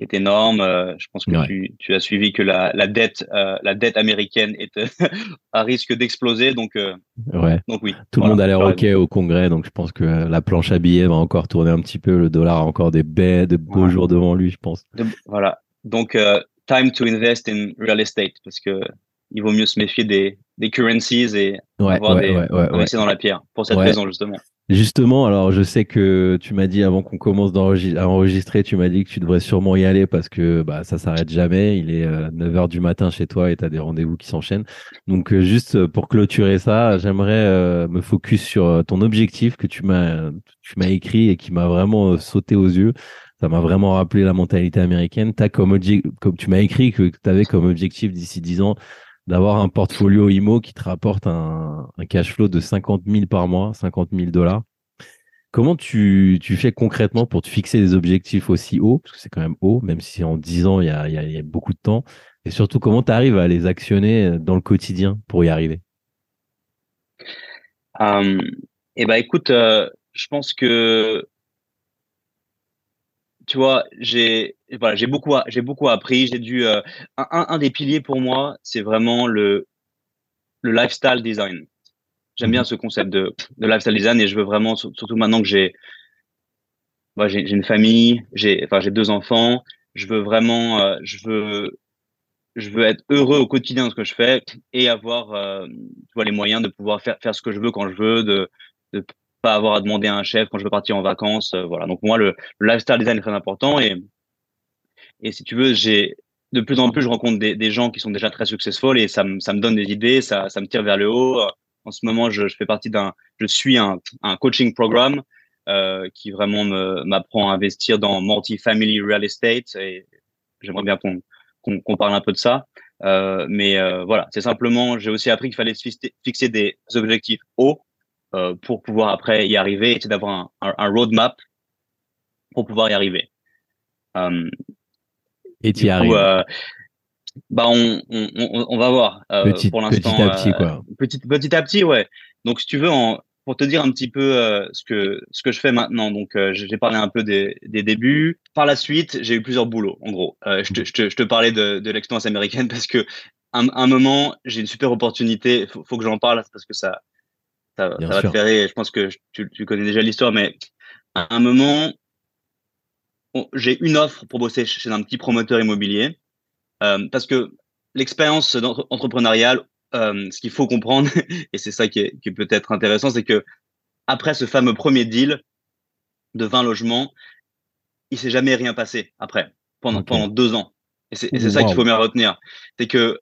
Speaker 3: est énorme. euh, je pense que
Speaker 2: Ouais.
Speaker 3: tu, tu as suivi que la, la dette, euh, la dette américaine est à risque d'exploser, donc euh,
Speaker 2: Ouais.
Speaker 3: donc oui.
Speaker 2: Tout le monde a l'air OK au congrès, donc je pense que la planche à billets va encore tourner un petit peu. Le dollar a encore des baies, de beaux
Speaker 3: Ouais.
Speaker 2: jours devant lui, je pense.
Speaker 3: De- voilà. Donc, time to invest in real estate parce que il vaut mieux se méfier des, des currencies et avoir des investir dans la pierre pour cette raison justement.
Speaker 2: Justement, alors je sais que tu m'as dit avant qu'on commence à enregistrer, tu m'as dit que tu devrais sûrement y aller parce que bah, ça s'arrête jamais. Il est 9h du matin chez toi et tu as des rendez-vous qui s'enchaînent. Donc euh, juste euh, pour clôturer ça, j'aimerais euh, me focus sur euh, ton objectif que tu m'as écrit et qui m'a vraiment euh, sauté aux yeux. Ça m'a vraiment rappelé la mentalité américaine. T'as comme, comme tu m'as écrit que tu avais comme objectif d'ici 10 ans d'avoir un portfolio IMO qui te rapporte un, cash flow de 50 000 par mois, 50 000 dollars. Comment tu, fais concrètement pour te fixer des objectifs aussi hauts, parce que c'est quand même haut, même si en 10 ans, il y a, beaucoup de temps, et surtout comment tu arrives à les actionner dans le quotidien pour y arriver?
Speaker 3: Euh, et ben écoute, euh, je pense que tu vois, j'ai voilà, j'ai beaucoup j'ai beaucoup appris. J'ai dû euh, un, des piliers pour moi, c'est vraiment le le lifestyle design. J'aime bien ce concept de, de lifestyle design et je veux vraiment, sur- surtout maintenant que j'ai moi, j'ai j'ai une famille, j'ai enfin j'ai deux enfants, je veux vraiment, euh, je veux je veux être heureux au quotidien de ce que je fais et avoir euh, tu vois les moyens de pouvoir faire faire ce que je veux quand je veux, de de pas avoir à demander à un chef quand je veux partir en vacances, euh, voilà. Donc moi le, le lifestyle design est très important et et si tu veux j'ai de plus en plus je rencontre des, des gens qui sont déjà très successful et ça ça me donne des idées, ça ça me tire vers le haut. En ce moment je, je fais partie d'un je suis un un coaching programme euh, qui vraiment me m'apprend à investir dans multi-family real estate et j'aimerais bien qu'on qu'on qu'on parle un peu de ça. Euh, mais euh, voilà, c'est simplement, j'ai aussi appris qu'il fallait fixer des objectifs hauts euh, pour pouvoir après y arriver, et c'est d'avoir un, un, un roadmap pour pouvoir y arriver. Euh,
Speaker 2: Et tu y arrives
Speaker 3: euh, bah on, on, on, on va voir.
Speaker 2: Petit,
Speaker 3: pour l'instant,
Speaker 2: petit à petit, quoi.
Speaker 3: Petit, petit à petit, ouais. Donc, si tu veux, en, pour te dire un petit peu ce que ce que je fais maintenant. Donc, j'ai parlé un peu des, des débuts. Par la suite, j'ai eu plusieurs boulots. En gros, je, te, je, te, je te parlais de, de l'expérience américaine parce que un, un moment, j'ai une super opportunité. Faut, faut que j'en parle parce que ça ça, ça va te faire rire. Je pense que tu, tu connais déjà l'histoire, mais à un moment, j'ai une offre pour bosser chez un petit promoteur immobilier euh, parce que l'expérience entrepreneuriale euh, ce qu'il faut comprendre, et c'est ça qui est, qui est peut-être intéressant, c'est que après ce fameux premier deal de 20 logements, il s'est jamais rien passé après, pendant, okay. pendant deux ans. Et c'est wow. ça qu'il faut bien retenir. C'est que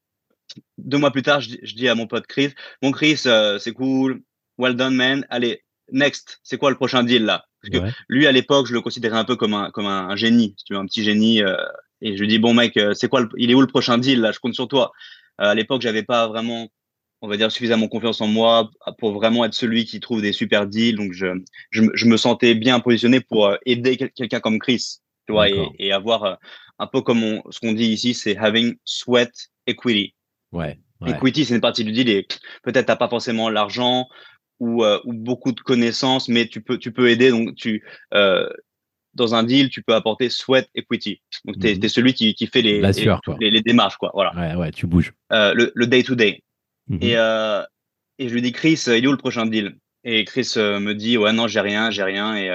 Speaker 3: deux mois plus tard, je, je, dis à mon pote Chris, mon Chris, euh, c'est cool, well done man, allez, next, c'est quoi le prochain deal là? Parce que ouais. lui, à l'époque, je le considérais un peu comme un, comme un, génie, si tu veux, un petit génie. Euh, et je lui dis, bon mec, euh, c'est quoi, le, il est où le prochain deal là? Je compte sur toi. Euh, à l'époque, j'avais pas vraiment, on va dire, suffisamment confiance en moi pour vraiment être celui qui trouve des super deals. Donc, je, je, je me sentais bien positionné pour aider quelqu'un comme Chris, tu vois, et, et, avoir un peu comme on, ce qu'on dit ici, c'est having sweat equity.
Speaker 2: Ouais. ouais.
Speaker 3: Equity, c'est une partie du deal et peut-être t'as pas forcément l'argent ou, euh, ou beaucoup de connaissances, mais tu peux, tu peux aider. Donc, tu, euh, dans un deal, tu peux apporter sweat equity. Donc, tu es,
Speaker 2: Mhm.
Speaker 3: celui qui, qui fait les,
Speaker 2: La
Speaker 3: les,
Speaker 2: sueur, quoi.
Speaker 3: les, les démarches, quoi. Voilà.
Speaker 2: Ouais, ouais, tu bouges.
Speaker 3: Euh, le, le day to day.
Speaker 2: Mhm.
Speaker 3: Et, euh, et je lui dis, Chris, il est où le prochain deal? Et Chris euh, me dit, ouais, non, j'ai rien, j'ai rien. Et,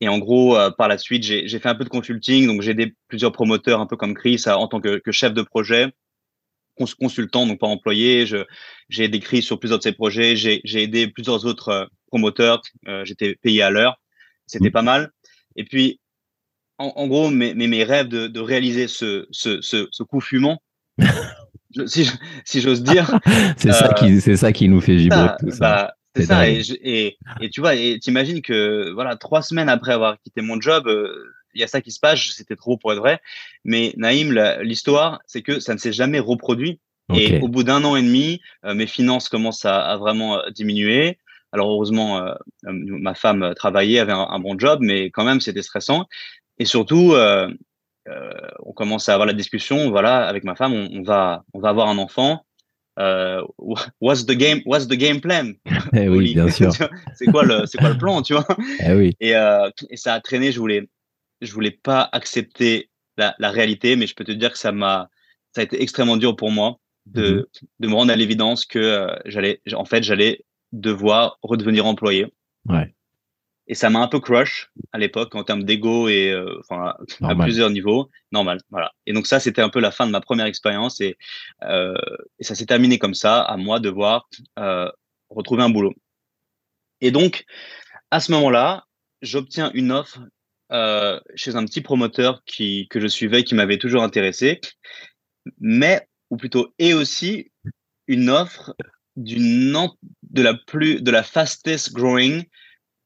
Speaker 3: et en gros, par la suite, j'ai fait un peu de consulting. Donc, j'ai aidé plusieurs promoteurs, un peu comme Chris, à- en tant que, que chef de projet, consultant, donc pas employé. Je- J'ai aidé Chris sur plusieurs de ses projets. J'ai j'ai aidé plusieurs autres euh, promoteurs. Euh, J'étais payé à l'heure. C'était
Speaker 2: Mhm.
Speaker 3: pas mal. Et puis, en, en gros, mes, mes, mes rêves de, de réaliser ce, ce, ce, ce coup fumant, je- si, si j'ose dire,
Speaker 2: C'est ça
Speaker 3: Euh,
Speaker 2: qui, c'est ça qui nous fait vibrer
Speaker 3: ça,
Speaker 2: tout ça.
Speaker 3: bah, c'est ça. Et, et, et tu vois, et t'imagines que voilà, trois semaines après avoir quitté mon job, euh, il y a ça qui se passe. C'était trop pour être vrai. Mais Naïm, l'histoire, c'est que ça ne s'est jamais reproduit. Et au bout d'un an et demi, euh, mes finances commencent à, à vraiment euh, diminuer. Alors heureusement, euh, ma femme travaillait, avait un, un bon job, mais quand même c'était stressant. Et surtout, euh, on commence à avoir la discussion. Voilà, avec ma femme, on, on va, on va avoir un enfant. What's the game? What's the game plan?
Speaker 2: Eh oui, bien sûr.
Speaker 3: c'est quoi le, c'est quoi le plan, tu vois?
Speaker 2: Eh oui.
Speaker 3: Et, et ça a traîné. Je voulais, je voulais pas accepter la, la réalité, mais je peux te dire que ça m'a, ça a été extrêmement dur pour moi de, de me rendre à l'évidence que euh, j'allais, en fait, j'allais devoir redevenir employé.
Speaker 2: Ouais.
Speaker 3: Et ça m'a un peu crush à l'époque en termes d'ego et euh, enfin à plusieurs niveaux. Normal, voilà. Et donc ça, c'était un peu la fin de ma première expérience et, euh, et ça s'est terminé comme ça, à moi de devoir euh, retrouver un boulot. Et donc, à ce moment-là, j'obtiens une offre euh, chez un petit promoteur qui que je suivais, qui m'avait toujours intéressé, mais ou plutôt et aussi une offre d'une de la plus de la fastest growing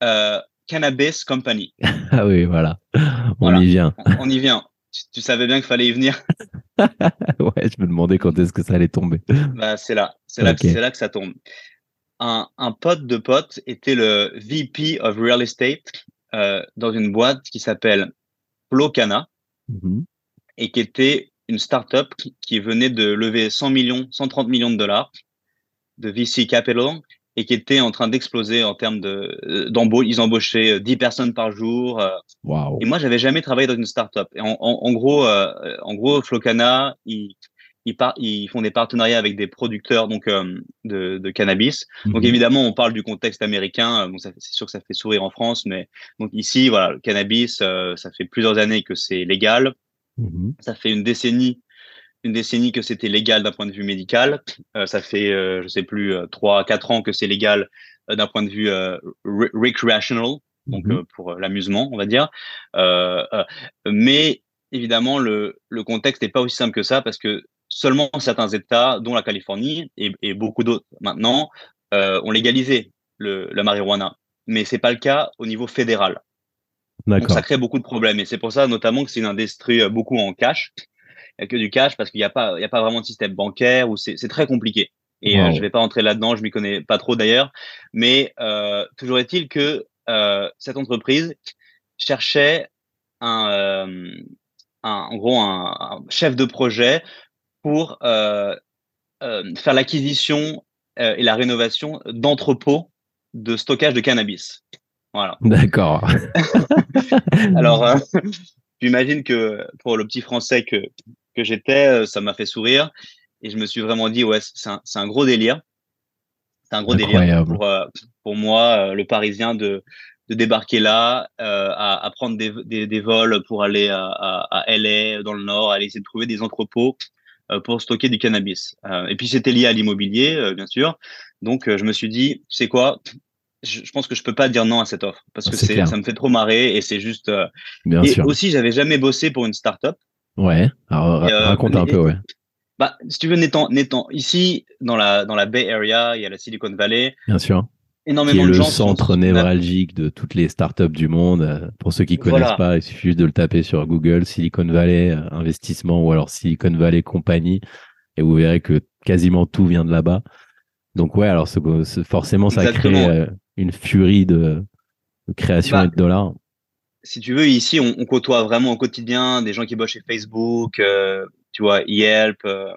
Speaker 3: euh, cannabis company.
Speaker 2: Ah oui, voilà. On
Speaker 3: Voilà.
Speaker 2: y vient.
Speaker 3: On, on y vient. Tu, tu savais bien qu'il fallait y venir.
Speaker 2: Ouais, je me demandais quand est-ce que ça allait tomber.
Speaker 3: Bah, c'est là, c'est là, c'est là que ça tombe. Un, un pote de pote était le VP of Real Estate euh, dans une boîte qui s'appelle Flocana
Speaker 2: Mhm.
Speaker 3: et qui était une startup qui, qui venait de lever 100 millions, 130 millions de dollars de VC capital et qui était en train d'exploser en termes de euh, d'embauche. Ils embauchaient euh, 10 personnes par jour. euh. Et moi, j'avais jamais travaillé dans une startup. Et en, en, en gros, euh, en gros, Flocana, ils, ils, par- ils font des partenariats avec des producteurs donc euh, de, de cannabis. Donc
Speaker 2: Mhm.
Speaker 3: évidemment, on parle du contexte américain. euh, Bon, c'est sûr que ça fait sourire en France, mais donc ici, voilà, le cannabis, euh, ça fait plusieurs années que c'est légal.
Speaker 2: Mhm.
Speaker 3: Ça fait une décennie, une décennie que c'était légal d'un point de vue médical. Euh, ça fait, je sais plus, trois, quatre ans que c'est légal d'un point de vue re- recreational, donc
Speaker 2: Mhm.
Speaker 3: pour l'amusement, on va dire. Mais évidemment, le, le contexte n'est pas aussi simple que ça parce que seulement certains États, dont la Californie et, et beaucoup d'autres maintenant, euh, ont légalisé le, la marijuana. Mais c'est pas le cas au niveau fédéral. Donc ça crée beaucoup de problèmes et c'est pour ça notamment que c'est une industrie euh, beaucoup en cash. Il n'y a que du cash parce qu'il n'y a pas, il y a pas vraiment de système bancaire ou c'est très compliqué. Et euh, je vais pas rentrer là-dedans, je m'y connais pas trop d'ailleurs, mais euh, toujours est-il que cette entreprise cherchait un, un en gros un, un chef de projet pour euh, euh, faire l'acquisition euh, et la rénovation d'entrepôts de stockage de cannabis. Voilà.
Speaker 2: D'accord.
Speaker 3: Alors, j'imagine que pour le petit français que, que j'étais, ça m'a fait sourire. Et je me suis vraiment dit, ouais, c'est un, un gros délire. C'est un gros délire
Speaker 2: Incroyable.
Speaker 3: pour, euh, pour moi, le Parisien, de, de débarquer là, euh, à, à prendre des, des, des vols pour aller à, à, à LA, dans le Nord, aller essayer de trouver des entrepôts pour stocker du cannabis. Euh, et puis, c'était lié à l'immobilier, euh, bien sûr. Donc, euh, je me suis dit, tu sais quoi, je, pense que je peux pas dire non à cette offre parce que
Speaker 2: C'est
Speaker 3: c'est,
Speaker 2: clair.
Speaker 3: ça me fait trop marrer et c'est juste. euh,
Speaker 2: Bien
Speaker 3: et
Speaker 2: sûr.
Speaker 3: aussi, j'avais jamais bossé pour une startup.
Speaker 2: Ouais. Alors,
Speaker 3: Et, euh,
Speaker 2: raconte un
Speaker 3: et-
Speaker 2: peu, ouais.
Speaker 3: Bah, si tu veux, n'étant, n'étant ici dans la dans la Bay Area, il y a la Silicon Valley,
Speaker 2: Bien sûr. Qui
Speaker 3: énormément
Speaker 2: est
Speaker 3: de
Speaker 2: le
Speaker 3: gens
Speaker 2: centre névralgique de toutes les startups du monde. Pour ceux qui connaissent
Speaker 3: Voilà.
Speaker 2: pas, il suffit juste de le taper sur Google, Silicon Valley euh, investissement ou alors Silicon Valley compagnie, et vous verrez que quasiment tout vient de là-bas. Donc ouais, alors ce- ce- forcément ça
Speaker 3: Exactement.
Speaker 2: crée euh, une furie de, de création
Speaker 3: Bah,
Speaker 2: et de dollars.
Speaker 3: si tu veux, ici, on, on, côtoie vraiment au quotidien des gens qui bossent chez Facebook, euh, tu vois, Yelp, euh,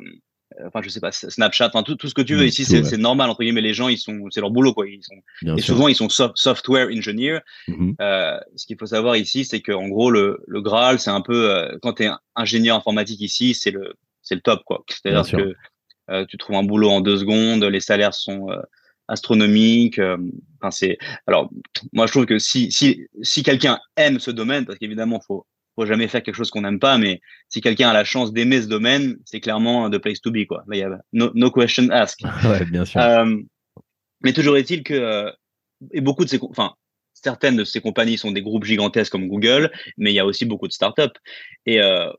Speaker 3: enfin, je sais pas, Snapchat, enfin, tout, tout ce que tu veux. Ici, c'est ouais. normal, entre guillemets, les gens, ils sont, c'est leur boulot, quoi. Ils sont, Bien et sûr. souvent, ils sont soft, software engineer. Mm -hmm. euh, ce qu'il faut savoir ici, c'est qu'en gros, le, le Graal, c'est un peu, euh, quand tu es ingénieur informatique ici, c'est le, c'est le top, quoi. C'est-à-dire que euh, tu trouves un boulot en deux secondes, les salaires sont euh, astronomiques. Euh, enfin, c'est alors moi je trouve que si si si quelqu'un aime ce domaine, parce qu'évidemment faut faut jamais faire quelque chose qu'on n'aime pas, mais si quelqu'un a la chance d'aimer ce domaine, c'est clairement the place to be quoi. Là, il y a no, no question asked.
Speaker 2: ouais, bien sûr.
Speaker 3: mais toujours est-il que et beaucoup de ces enfin certaines de ces compagnies sont des groupes gigantesques comme Google, mais il y a aussi beaucoup de startups. Et euh,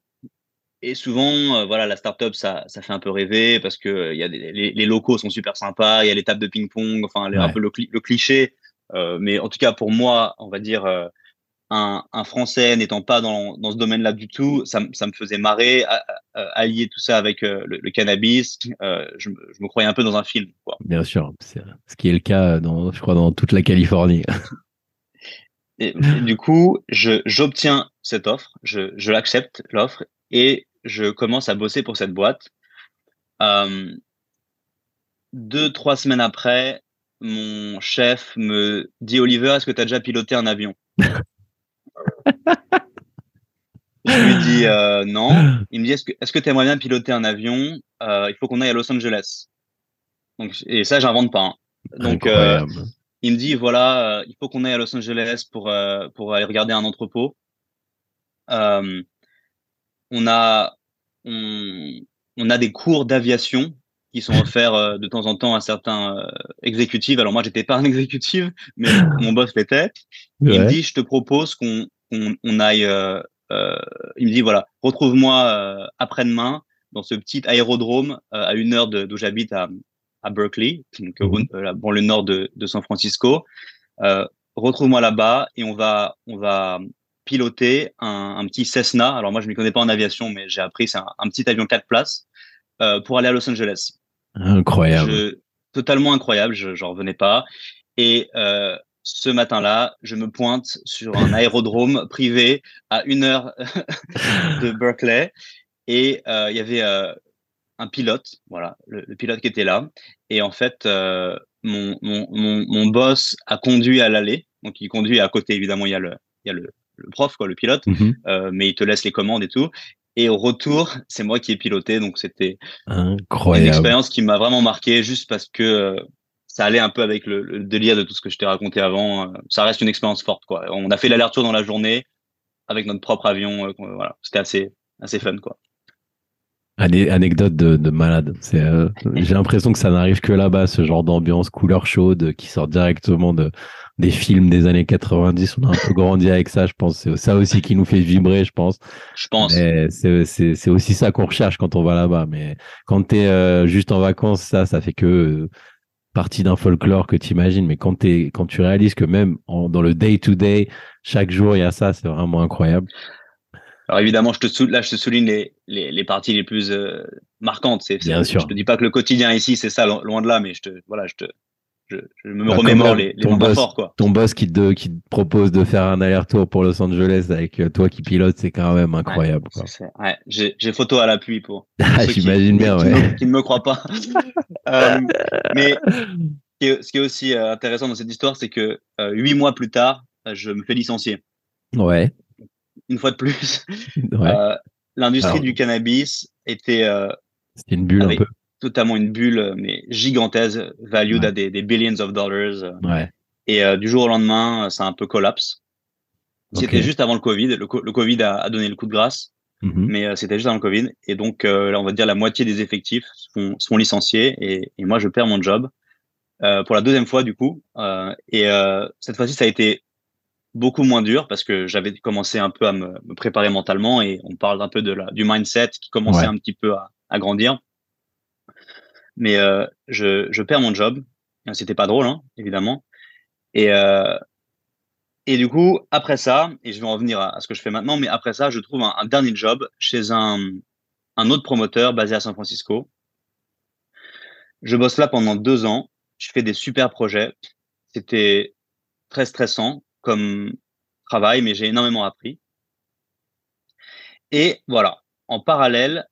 Speaker 3: et souvent, euh, voilà, la startup, ça, ça fait un peu rêver parce que il y a des, les, les, locaux sont super sympas, il y a les tables de ping-pong, enfin, ouais. un peu le, le cliché. Euh, mais en tout cas, pour moi, on va dire, euh, un, un, Français n'étant pas dans, dans ce domaine-là du tout, ça, ça, me faisait marrer. À, à, allier tout ça avec euh, le, le, cannabis, euh, je, je, me croyais un peu dans un film. Quoi.
Speaker 2: Bien sûr, c'est ce qui est le cas, dans, je crois, dans toute la Californie.
Speaker 3: et, et du coup, j'obtiens cette offre, je, je l'accepte, l'offre, et je commence à bosser pour cette boîte. Euh, deux, trois semaines après, mon chef me dit Oliver, est-ce que tu as déjà piloté un avion? Je lui dis euh, non. Il me dit est-ce que est-ce que tu aimerais bien piloter un avion euh, Il faut qu'on aille à Los Angeles. Donc, et ça, j'invente pas. Hein. Donc, euh, il me dit voilà, il faut qu'on aille à Los Angeles pour, pour aller regarder un entrepôt. on a on, on a des cours d'aviation qui sont offerts de temps en temps à certains exécutifs. Alors moi, j'étais pas un exécutif, mais mon boss l'était. Ouais. Il me dit, je te propose qu'on on, on, aille. Euh, euh, il me dit, voilà, retrouve-moi euh, après-demain dans ce petit aérodrome à une heure d'où j'habite à, à Berkeley, donc bon, le nord de, de San Francisco. retrouve-moi là-bas et on va, on va piloter un, un, petit Cessna. Alors moi, je ne m'y connais pas en aviation, mais j'ai appris, c'est un, un, petit avion quatre places pour aller à Los Angeles.
Speaker 2: Incroyable.
Speaker 3: Je, totalement incroyable, je n'en revenais pas. Et euh, ce matin-là, je me pointe sur un aérodrome privé à une heure de Berkeley. Et euh, il y avait euh, un pilote, voilà, le, le, pilote qui était là. Et en fait, euh, mon, mon, mon, mon boss a conduit à l'aller. Donc, il conduit à côté, évidemment, il y a le, y a le, le prof, quoi, le pilote, mm -hmm. euh, mais il te laisse les commandes et tout. Et au retour, c'est moi qui ai piloté, donc c'était. Une expérience qui m'a vraiment marqué, juste parce que ça allait un peu avec le, le délire de tout ce que je t'ai raconté avant. Ça reste une expérience forte, quoi. On a fait l'aller-retour dans la journée avec notre propre avion. Euh, voilà, c'était assez assez fun, quoi.
Speaker 2: Anecdote de, de malade. Euh, J'ai l'impression que ça n'arrive que là-bas, ce genre d'ambiance couleur chaude qui sort directement de, des films des années 90. On a un peu grandi avec ça, je pense. C'est ça aussi qui nous fait vibrer, je pense.
Speaker 3: Je pense.
Speaker 2: C'est aussi ça qu'on recherche quand on va là-bas. Mais quand tu es euh, juste en vacances, ça, ça fait que partie d'un folklore que tu imagines. Mais quand, es, quand tu réalises que même en, dans le day-to-day, -day, chaque jour, il y a ça, c'est vraiment incroyable.
Speaker 3: Alors évidemment, je te là, je te souligne les, les, les parties les plus euh, marquantes. C'est,
Speaker 2: Bien sûr.
Speaker 3: Je te dis pas que le quotidien ici, c'est ça, loin de là, mais je te, voilà, je te, je, je me bah, remémore les, les
Speaker 2: boss,
Speaker 3: forts, quoi.
Speaker 2: Ton boss qui te, qui te propose de faire un aller-retour pour Los Angeles avec euh, toi qui pilote, c'est quand même incroyable.
Speaker 3: Ouais, ouais j'ai, photo à l'appui pour.
Speaker 2: Ah, j'imagine bien,
Speaker 3: qui,
Speaker 2: ouais.
Speaker 3: Qui, ne me croient pas. euh, mais ce qui est aussi euh, intéressant dans cette histoire, c'est que euh, huit mois plus tard, je me fais licencier.
Speaker 2: Ouais
Speaker 3: une fois de plus. Ouais. Euh, L'industrie du cannabis était.
Speaker 2: C'était une bulle un peu.
Speaker 3: Totalement une bulle, mais gigantesque, valued ouais. à des, des, billions of dollars. euh,
Speaker 2: Ouais.
Speaker 3: Et euh, du jour au lendemain, ça a un peu collapse. C'était juste avant le Covid. Le, co- le Covid a, a donné le coup de grâce,
Speaker 2: Mhm.
Speaker 3: mais euh, c'était juste avant le Covid. Et donc, euh, là, on va dire la moitié des effectifs sont, sont licenciés et, et moi, je perds mon job euh, pour la deuxième fois, du coup. Euh, et euh, cette fois-ci, ça a été beaucoup moins dur parce que j'avais commencé un peu à me, me, préparer mentalement et on parle un peu de la, du mindset qui commençait
Speaker 2: Ouais.
Speaker 3: un petit peu à, à grandir. Mais euh, je, je perds mon job. C'était pas drôle, hein, évidemment. Et, euh, et du coup, après ça, et je vais en venir à, à ce que je fais maintenant, mais après ça, je trouve un, un dernier job chez un, un autre promoteur basé à San Francisco. Je bosse là pendant deux ans. Je fais des super projets. C'était très stressant comme travail, mais j'ai énormément appris. Et voilà, en parallèle,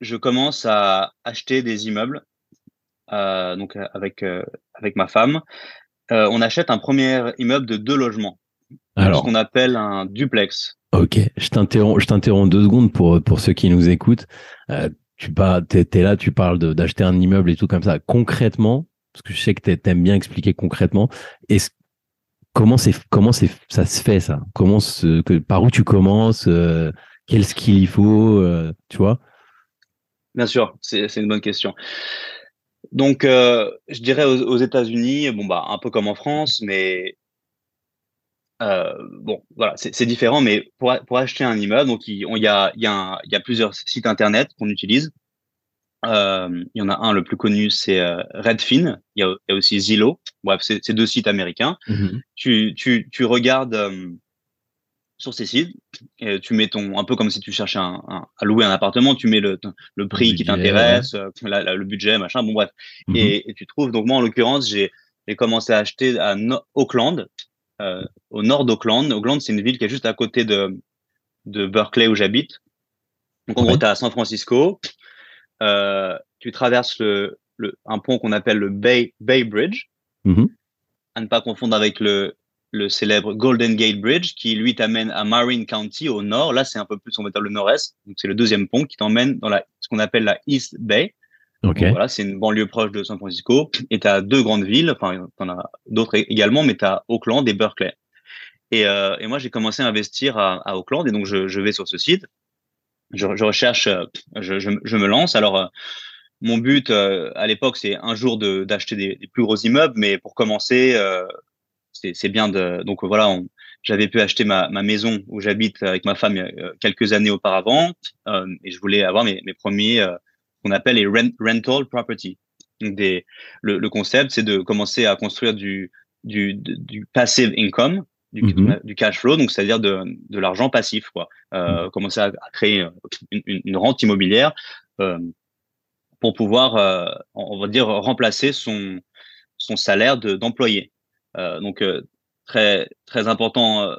Speaker 3: je commence à acheter des immeubles, euh, donc avec, euh, avec ma femme. Euh, on achète un premier immeuble de deux logements,
Speaker 2: Alors,
Speaker 3: ce qu'on appelle un duplex.
Speaker 2: ok, je t'interromps, deux secondes pour, pour ceux qui nous écoutent. Euh, tu pas, t'es, t'es là, tu parles d'acheter un immeuble et tout comme ça. Concrètement, parce que je sais que t'es- t'aimes bien expliquer concrètement, est-ce- comment c'est, comment c'est, ça se fait ça? Comment se- que, par où tu commences euh, Quel skill il faut euh, Tu vois?
Speaker 3: Bien sûr, c'est une bonne question. Donc, euh, je dirais aux, aux États-Unis, bon bah un peu comme en France, mais euh, bon voilà, c'est différent. Mais pour, pour acheter un immeuble, donc il, on- y a il y a un- il y a plusieurs sites internet qu'on utilise. Euh, il y en a un, le plus connu, c'est euh, Redfin. Il y a, il y a aussi Zillow. Bref, c'est deux sites américains. Tu tu tu regardes sur ces sites, et tu mets ton un peu comme si tu cherchais un, un- à louer un appartement, tu mets le le prix qui t'intéresse, euh, le budget, machin. Bon bref.
Speaker 2: Mhm.
Speaker 3: Et, et tu trouves, donc moi en l'occurrence, j'ai commencé à acheter à No- Auckland, euh, au nord d'Auckland. Auckland, c'est une ville qui est juste à côté de, de Berkeley où j'habite. Donc en
Speaker 2: Ouais.
Speaker 3: gros, tu à San Francisco, euh, tu traverses le, le, un pont qu'on appelle le Bay, Bay Bridge,
Speaker 2: Mhm.
Speaker 3: à ne pas confondre avec le, le célèbre Golden Gate Bridge qui lui t'amène à Marin County au nord. Là, c'est un peu plus, on va dire, le nord-est. Donc c'est le deuxième pont qui t'emmène dans la, ce qu'on appelle la East Bay. Donc voilà, c'est une banlieue proche de San Francisco. Et tu as deux grandes villes, enfin, tu en as d'autres également, mais tu as Auckland et Berkeley. Et, euh, et moi, j'ai commencé à investir à, à Auckland, et donc je, je vais sur ce site. Je, je recherche, euh, je, je, me lance. Alors, euh, mon but euh, à l'époque, c'est un jour de- d'acheter des, des plus gros immeubles, mais pour commencer, c'est bien de. Donc voilà, on- j'avais pu acheter ma, ma maison où j'habite avec ma femme euh, quelques années auparavant, euh, et je voulais avoir mes, mes premiers, euh, qu'on appelle les rent- rental property. Donc des, le, le concept, c'est de commencer à construire du, du, du, passive income, du,
Speaker 2: Mhm.
Speaker 3: du cash flow, donc c'est-à-dire de, de l'argent passif, quoi. Euh, Commencer à, à créer euh, une, une, une rente immobilière euh, pour pouvoir, euh, on va dire, remplacer son, son salaire de- d'employé. Donc euh, très très important euh,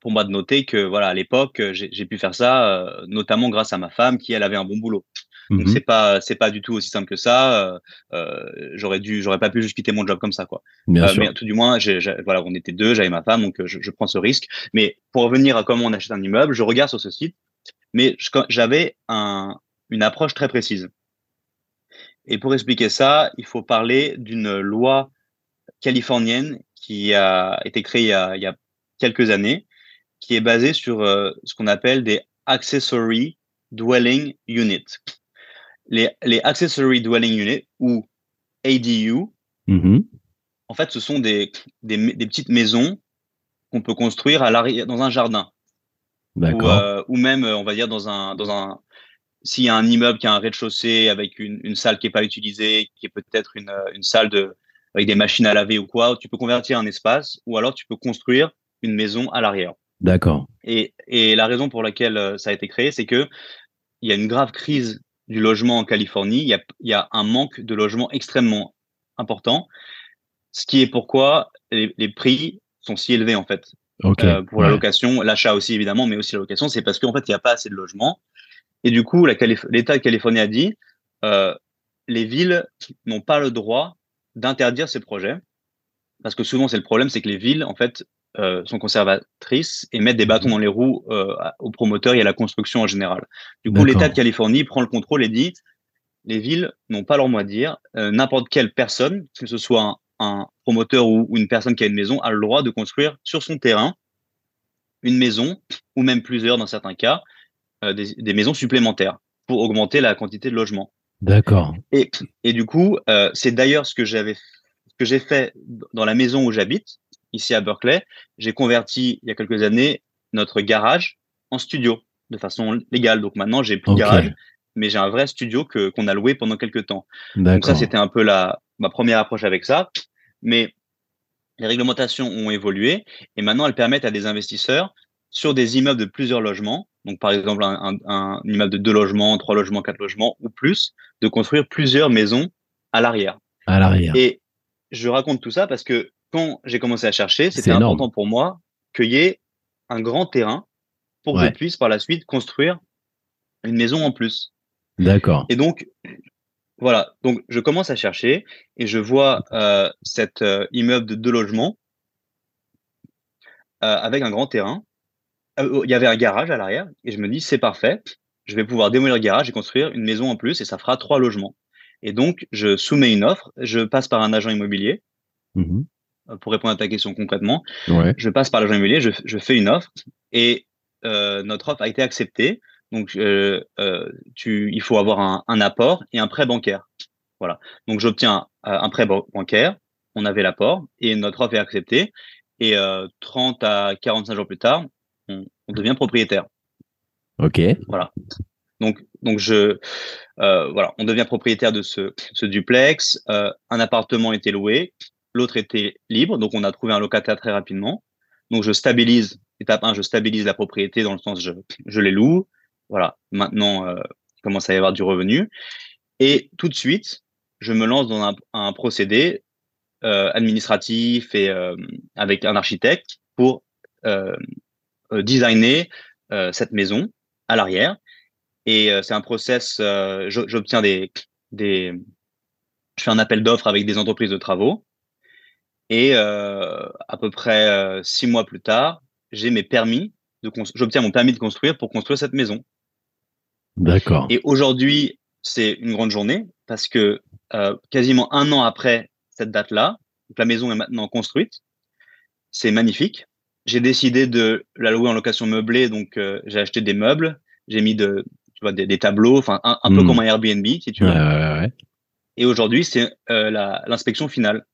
Speaker 3: pour moi de noter que voilà à l'époque euh, j'ai pu faire ça euh, notamment grâce à ma femme qui elle avait un bon boulot. Donc
Speaker 2: Mhm.
Speaker 3: c'est pas c'est pas du tout aussi simple que ça. Euh, euh, j'aurais dû j'aurais pas pu juste quitter mon job comme ça quoi.
Speaker 2: Bien
Speaker 3: Euh,
Speaker 2: sûr.
Speaker 3: mais tout du moins j'ai- voilà on était deux j'avais ma femme donc euh, je, je prends ce risque. Mais pour revenir à comment on achète un immeuble, je regarde sur ce site, mais j'avais un une approche très précise. Et pour expliquer ça, il faut parler d'une loi californienne qui a été créée il y a, il y a quelques années, qui est basée sur euh, ce qu'on appelle des accessory dwelling units. Les, les accessory dwelling units ou ADU,
Speaker 2: Mhm.
Speaker 3: en fait, ce sont des, des, des petites maisons qu'on peut construire à dans un jardin ou, euh, ou même, euh, on va dire, dans un, dans un, s'il y a un immeuble qui a un rez-de-chaussée avec une, une salle qui est pas utilisée, qui est peut-être une, une salle de, avec des machines à laver ou quoi, tu peux convertir un espace ou alors tu peux construire une maison à l'arrière.
Speaker 2: D'accord.
Speaker 3: Et, et la raison pour laquelle euh, ça a été créé, c'est que il y a une grave crise du logement en Californie. Il y a, il y a un manque de logement extrêmement important, ce qui est pourquoi les, les prix sont si élevés en fait euh, pour la location, l'achat aussi évidemment, mais aussi la location, c'est parce qu'en fait, il n'y a pas assez de logements. Et du coup, l'État de Californie a dit, euh, les villes n'ont pas le droit d'interdire ces projets, parce que souvent, c'est le problème, c'est que les villes, en fait, euh, sont conservatrices et mettent des bâtons dans les roues euh, aux promoteurs et à la construction en général. Du coup, l'État de Californie prend le contrôle et dit, les villes n'ont pas leur mot à dire. Euh, N'importe quelle personne, que ce soit un, un promoteur ou, ou une personne qui a une maison, a le droit de construire sur son terrain une maison, ou même plusieurs dans certains cas, des, des maisons supplémentaires pour augmenter la quantité de logements.
Speaker 2: D'accord.
Speaker 3: Et, et du coup, euh, c'est d'ailleurs ce que j'avais, ce que j'ai fait dans la maison où j'habite, ici à Berkeley. J'ai converti il y a quelques années notre garage en studio de façon légale. Donc maintenant, j'ai plus de garage, mais j'ai un vrai studio que qu'on a loué pendant quelques temps. Donc ça, c'était un peu la ma première approche avec ça. Mais les réglementations ont évolué et maintenant elles permettent à des investisseurs sur des immeubles de plusieurs logements, donc par exemple un, un, un immeuble de deux logements, trois logements, quatre logements ou plus, de construire plusieurs maisons à l'arrière.
Speaker 2: À l'arrière.
Speaker 3: Et je raconte tout ça parce que quand j'ai commencé à chercher, c'était
Speaker 2: énorme.
Speaker 3: important pour moi qu'il y ait un grand terrain pour que je puisse par la suite construire une maison en plus.
Speaker 2: D'accord.
Speaker 3: Et donc, voilà. Donc, je commence à chercher et je vois euh, cet euh, immeuble de deux logements euh, avec un grand terrain. Euh, Il y avait un garage à l'arrière et je me dis, c'est parfait. Je vais pouvoir démolir le garage et construire une maison en plus et ça fera trois logements. Et donc, je soumets une offre. Je passe par un agent immobilier
Speaker 2: Mhm.
Speaker 3: euh, pour répondre à ta question concrètement.
Speaker 2: Ouais.
Speaker 3: Je passe par l'agent immobilier, je, je fais une offre et euh, notre offre a été acceptée. Donc, euh, euh, tu, il faut avoir un, un apport et un prêt bancaire. Voilà. Donc, j'obtiens un prêt ban- bancaire, on avait l'apport et notre offre est acceptée. Et euh, 30 à 45 jours plus tard, on, on devient propriétaire.
Speaker 2: Ok.
Speaker 3: Voilà. Donc, donc je, euh, voilà, on devient propriétaire de ce, ce duplex. Euh, un appartement était loué, l'autre était libre, donc on a trouvé un locataire très rapidement. Donc je stabilise, étape 1, je stabilise la propriété dans le sens je, je les loue. Voilà. Maintenant, euh, il commence à y avoir du revenu. Et tout de suite, je me lance dans un, un procédé administratif et avec un architecte pour designer euh, cette maison à l'arrière. Et euh, c'est un process, euh, j'obtiens des, des, je fais un appel d'offres avec des entreprises de travaux. Et euh, à peu près euh, six mois plus tard, j'ai mes permis j'obtiens mon permis de construire pour construire cette maison.
Speaker 2: D'accord.
Speaker 3: Et aujourd'hui, c'est une grande journée parce que euh, quasiment un an après cette date-là, la maison est maintenant construite. C'est magnifique. J'ai décidé de la louer en location meublée, donc euh, j'ai acheté des meubles, j'ai mis de, tu vois, des, des tableaux, enfin un, un peu
Speaker 2: Mm.
Speaker 3: comme un Airbnb, si tu veux.
Speaker 2: ouais, ouais, ouais.
Speaker 3: Et aujourd'hui, c'est euh, l'inspection finale.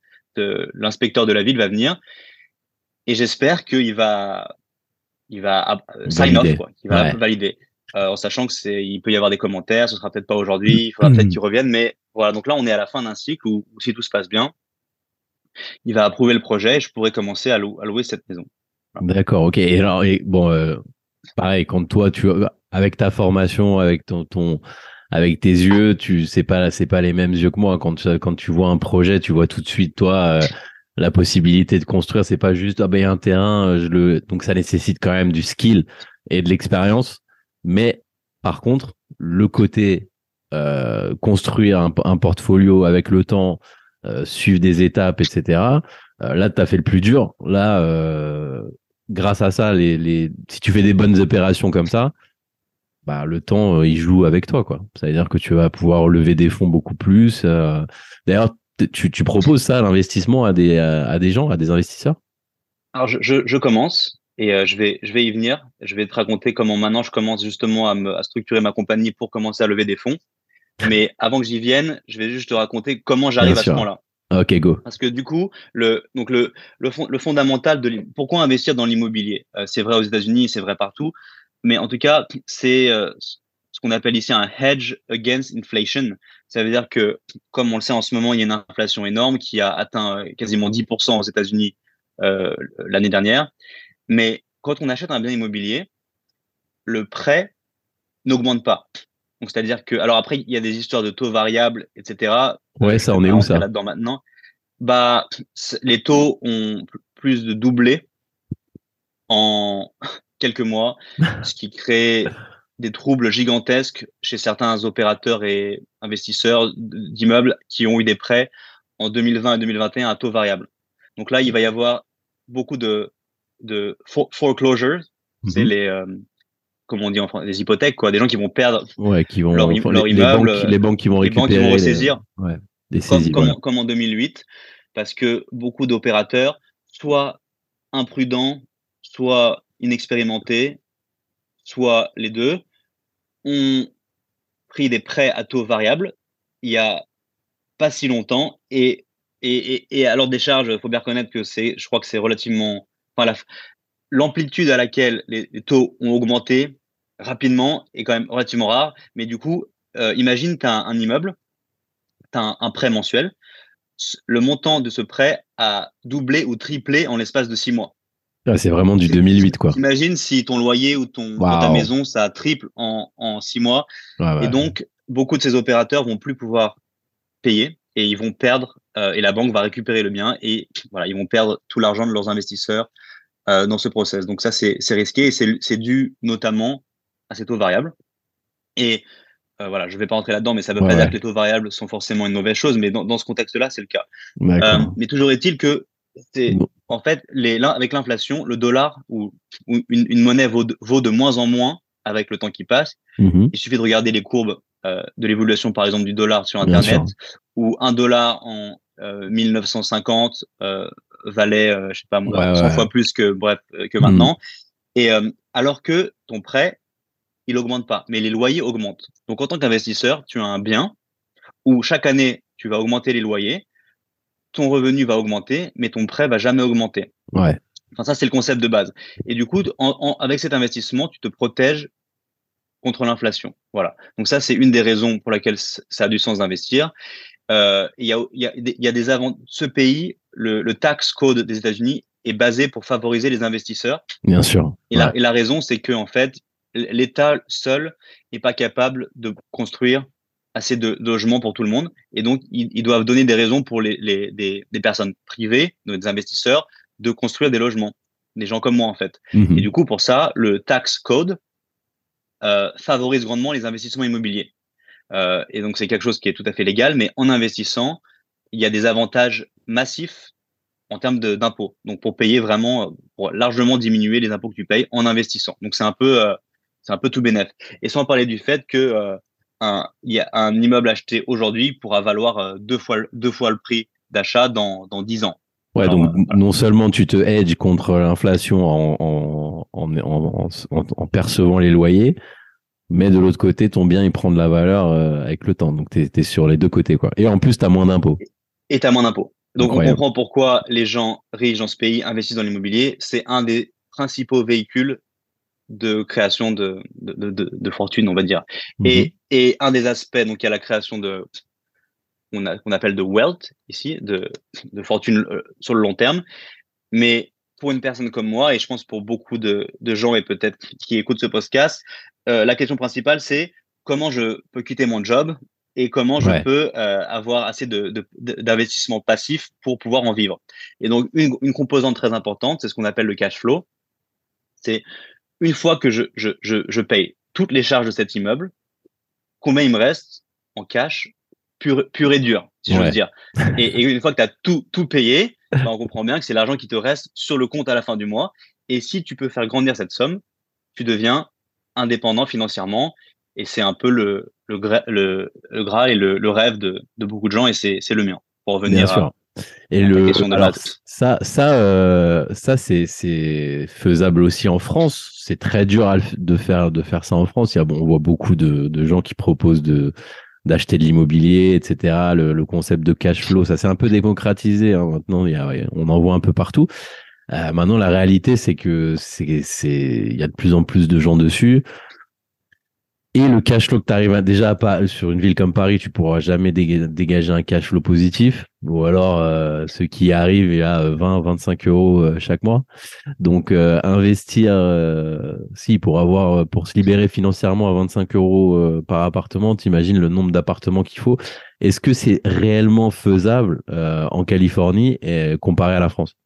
Speaker 3: L'inspecteur de la ville va venir et j'espère qu'il va, il va euh, sign
Speaker 2: Valider.
Speaker 3: off, quoi, qu'il va valider. Euh, en sachant que c'est, il peut y avoir des commentaires, ce sera peut-être pas aujourd'hui, il faudra peut-être
Speaker 2: Mhm.
Speaker 3: qu'il revienne, mais voilà. Donc là, on est à la fin d'un cycle où, où si tout se passe bien, il va approuver le projet et je pourrai commencer à, lou- à louer cette maison.
Speaker 2: D'accord, ok. Et alors, bon, euh, pareil, quand toi, tu, avec ta formation, avec ton, ton, avec tes yeux, tu, c'est pas, c'est pas les mêmes yeux que moi. Quand, tu- quand tu vois un projet, tu vois tout de suite, toi, euh, la possibilité de construire. C'est pas juste, ah ben, y a un terrain, euh, je le, donc ça nécessite quand même du skill et de l'expérience. Mais, par contre, le côté, euh, construire un, un portfolio avec le temps, euh, suivre des étapes, etc. Euh, là, tu as fait le plus dur. Là, grâce à ça, les, les, si tu fais des bonnes opérations comme ça, bah, le temps, euh, il joue avec toi. quoi. Ça veut dire que tu vas pouvoir lever des fonds beaucoup plus. euh. D'ailleurs, tu, tu proposes ça, l'investissement, à des, à, à des gens, à des investisseurs?
Speaker 3: Alors, je, je, je commence et euh, je, vais, je vais y venir. Je vais te raconter comment maintenant je commence justement à, me, à structurer ma compagnie pour commencer à lever des fonds. Mais avant que j'y vienne, je vais juste te raconter comment j'arrive à ce
Speaker 2: sûr.
Speaker 3: Point-là.
Speaker 2: Ok, go.
Speaker 3: Parce que du coup, le, donc le, le, fond, le fondamental de pourquoi investir dans l'immobilier? Euh, C'est vrai aux États-Unis, c'est vrai partout, mais en tout cas, c'est euh, ce qu'on appelle ici un hedge against inflation. Ça veut dire que, comme on le sait en ce moment, il y a une inflation énorme qui a atteint euh, quasiment 10% aux États-Unis l'année dernière. Mais quand on achète un bien immobilier, le prêt n'augmente pas. Donc, c'est-à-dire que, alors après, il y a des histoires de taux variables, etc.
Speaker 2: Ouais,
Speaker 3: Je
Speaker 2: ça, on est où ça
Speaker 3: Là-dedans maintenant. Bah, les taux ont pl- plus de doublé en quelques mois, ce qui crée des troubles gigantesques chez certains opérateurs et investisseurs d'immeubles qui ont eu des prêts en 2020 et 2021 à taux variable. Donc là, il va y avoir beaucoup de, de for- foreclosures, c'est
Speaker 2: Mhm.
Speaker 3: les, euh, comment on dit en français, les hypothèques, quoi, des gens qui vont perdre
Speaker 2: Ouais, qui vont,
Speaker 3: leur leur
Speaker 2: les,
Speaker 3: immeuble,
Speaker 2: banques, les banques qui vont
Speaker 3: les banques
Speaker 2: récupérer.
Speaker 3: qui vont
Speaker 2: les-
Speaker 3: ressaisir
Speaker 2: ouais, des
Speaker 3: comme,
Speaker 2: saisies.
Speaker 3: comme, comme en 2008, parce que beaucoup d'opérateurs, soit imprudents, soit inexpérimentés, soit les deux, ont pris des prêts à taux variable il y a pas si longtemps et et, et, et alors des charges, il faut bien reconnaître que c'est, je crois que c'est relativement, enfin la- l'amplitude à laquelle les, taux ont augmenté rapidement est quand même relativement rare. Mais du coup, euh, imagine tu as un, un immeuble, tu as un, un prêt mensuel, le montant de ce prêt a doublé ou triplé en l'espace de six mois.
Speaker 2: Ouais, c'est vraiment du 2008, quoi.
Speaker 3: Imagine si ton loyer ou ton ta maison ça triple en, en six mois.
Speaker 2: Ouais.
Speaker 3: Et donc, beaucoup de ces opérateurs vont plus pouvoir payer et ils vont perdre, euh, et la banque va récupérer le bien et voilà, ils vont perdre tout l'argent de leurs investisseurs euh, dans ce process. Donc ça, c'est risqué et c'est dû notamment à ces taux variables. Et euh, voilà, je ne vais pas rentrer là-dedans, mais ça ne veut pas dire que les taux variables sont forcément une mauvaise chose, mais dans, dans ce contexte-là, c'est le cas. Euh, mais toujours est-il que c'est en fait, les, avec l'inflation, le dollar ou, une, une, monnaie vaut de, vaut de, moins en moins avec le temps qui passe.
Speaker 2: Mhm.
Speaker 3: Il suffit de regarder les courbes de l'évolution, par exemple, du dollar sur Internet, où un dollar en 1950 euh, valait, euh, je sais pas moi, 100 fois plus que bref que maintenant. Mhm. Et alors que ton prêt, il augmente pas, mais les loyers augmentent. Donc en tant qu'investisseur, tu as un bien où chaque année tu vas augmenter les loyers, ton revenu va augmenter, mais ton prêt va jamais augmenter.
Speaker 2: Ouais.
Speaker 3: Enfin ça c'est le concept de base. Et du coup, en, avec cet investissement, tu te protèges contre l'inflation. Voilà. Donc ça c'est une des raisons pour laquelle ça a du sens d'investir. Euh, il y, a, y, a, y a des avant ce pays, le, le tax code des États-Unis est basé pour favoriser les investisseurs.
Speaker 2: Bien sûr.
Speaker 3: Et, la, et la raison, c'est que en fait, l'État seul n'est pas capable de construire assez de, logements pour tout le monde. Et donc, ils, doivent donner des raisons pour les, les des, des, personnes privées, des investisseurs, de construire des logements. Des gens comme moi, en fait.
Speaker 2: Mhm.
Speaker 3: Et du coup, pour ça, le tax code euh, favorise grandement les investissements immobiliers. Euh, et donc, c'est quelque chose qui est tout à fait légal, mais en investissant, il y a des avantages massifs en termes d'impôts. Donc, pour payer vraiment, pour largement diminuer les impôts que tu payes en investissant. Donc, c'est un peu, euh, c'est un peu tout bénef. Et sans parler du fait que euh, un, y a un immeuble acheté aujourd'hui pourra valoir euh, deux fois, deux fois le prix d'achat dans, dans 10 ans.
Speaker 2: Ouais, donc non seulement tu te hedges contre l'inflation en, en, en, en, percevant les loyers, mais de l'autre côté, ton bien, il prend de la valeur avec le temps. Donc, tu es, sur les deux côtés. quoi. Et en plus, tu as moins d'impôts.
Speaker 3: Et tu as moins d'impôts. Donc, on comprend pourquoi les gens riches dans ce pays investissent dans l'immobilier. C'est un des principaux véhicules de création de, de, de, de fortune, on va dire.
Speaker 2: Mhm.
Speaker 3: Et, et un des aspects, donc il y a la création de, qu'on appelle de wealth ici, de, de fortune euh, sur le long terme. Mais pour une personne comme moi, et je pense pour beaucoup de, de gens et peut-être qui écoutent ce podcast, euh, la question principale, c'est comment je peux quitter mon job et comment je peux euh, avoir assez de, de, d'investissement passif pour pouvoir en vivre. Et donc, une, une composante très importante, c'est ce qu'on appelle le cash flow. C'est une fois que je, je, je, je, paye toutes les charges de cet immeuble, combien il me reste en cash pur, pur et dur, si je veux dire. Et, et, une fois que tu as tout, tout payé, ben on comprend bien que c'est l'argent qui te reste sur le compte à la fin du mois. Et si tu peux faire grandir cette somme, tu deviens indépendant financièrement. Et c'est un peu le, le, le, le Graal et le, le rêve de, de, beaucoup de gens, et c'est le mien. Pour revenir
Speaker 2: sûr. Et le, alors, ça, ça, euh, ça c'est, c'est faisable aussi en France. C'est très dur à, de faire, de faire ça en France. Il y a, bon, on voit beaucoup de, de gens qui proposent de, d'acheter de l'immobilier, etc. Le, le, concept de cash flow, ça s'est un peu démocratisé. Hein. Maintenant, il y a, on en voit un peu partout. Euh, maintenant, la réalité, c'est que c'est, c'est, il y a de plus en plus de gens dessus. Et le cash flow que tu arrives déjà sur une ville comme Paris, tu pourras jamais dégager un cash flow positif. Ou alors, euh, ce qui arrive est à 20, 25 euros euh, chaque mois. Donc, euh, investir, euh, si, pour avoir, pour se libérer financièrement à 25 euros euh, par appartement, t'imagines le nombre d'appartements qu'il faut. Est-ce que c'est réellement faisable en Californie comparé à la France?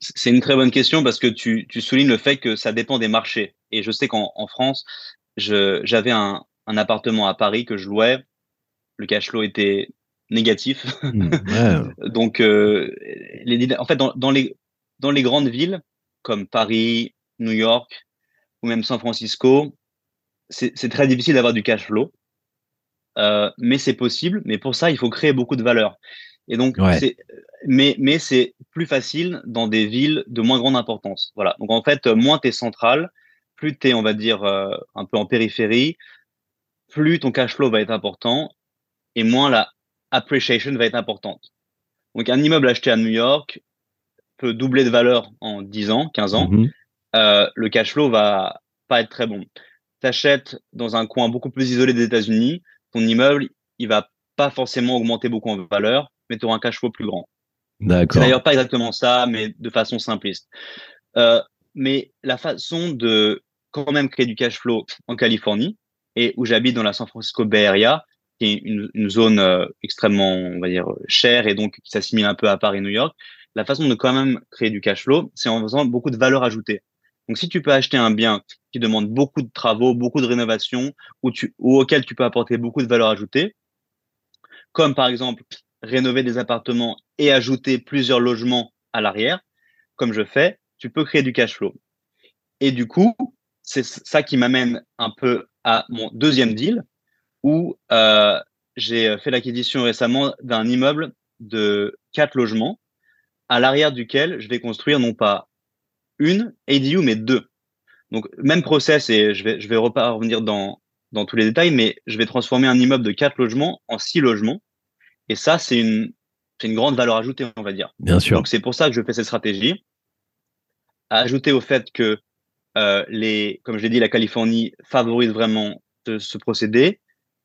Speaker 3: C'est une très bonne question parce que tu, soulignes le fait que ça dépend des marchés. Et je sais qu'en France, j'avais un, un, appartement à Paris que je louais. Le cash flow était négatif. Ouais. Donc, euh, les, en fait, dans, dans, les, dans les grandes villes comme Paris, New York ou même San Francisco, c'est très difficile d'avoir du cash flow. Euh, mais c'est possible. Mais pour ça, il faut créer beaucoup de valeur. Et donc,
Speaker 2: ouais.
Speaker 3: mais, mais c'est plus facile dans des villes de moins grande importance. Voilà. Donc, en fait, moins tu es central, plus tu es, on va dire, euh, un peu en périphérie, plus ton cash flow va être important et moins la appreciation va être importante. Donc, un immeuble acheté à New York peut doubler de valeur en 10 ans, 15 ans.
Speaker 2: Mm -hmm.
Speaker 3: euh, le cash flow va pas être très bon. Tu achètes dans un coin beaucoup plus isolé des États-Unis, ton immeuble, il va pas forcément augmenter beaucoup en valeur, mais tu auras un cash flow plus grand.
Speaker 2: D'accord.
Speaker 3: C'est d'ailleurs pas exactement ça, mais de façon simpliste. Euh, mais la façon de quand même créer du cash flow en Californie et où j'habite dans la San Francisco Bay Area, qui est une, zone euh, extrêmement, on va dire, chère et donc qui s'assimile un peu à Paris, New York, la façon de quand même créer du cash flow, c'est en faisant beaucoup de valeur ajoutée. Donc, si tu peux acheter un bien qui demande beaucoup de travaux, beaucoup de rénovations, ou, tu, ou auquel tu peux apporter beaucoup de valeur ajoutée, comme par exemple rénover des appartements et ajouter plusieurs logements à l'arrière, comme je fais, tu peux créer du cash flow. Et du coup, c'est ça qui m'amène un peu à mon deuxième deal, où euh, j'ai fait l'acquisition récemment d'un immeuble de quatre logements, à l'arrière duquel je vais construire non pas une ADU, mais deux. Donc, même process, et je vais, je vais revenir dans, dans tous les détails, mais je vais transformer un immeuble de quatre logements en six logements. Et ça, c'est une, une grande valeur ajoutée, on va dire.
Speaker 2: Bien sûr.
Speaker 3: Donc, c'est pour ça que je fais cette stratégie. Ajouter au fait que, euh, les, comme je l'ai dit, la Californie favorise vraiment ce, procédé,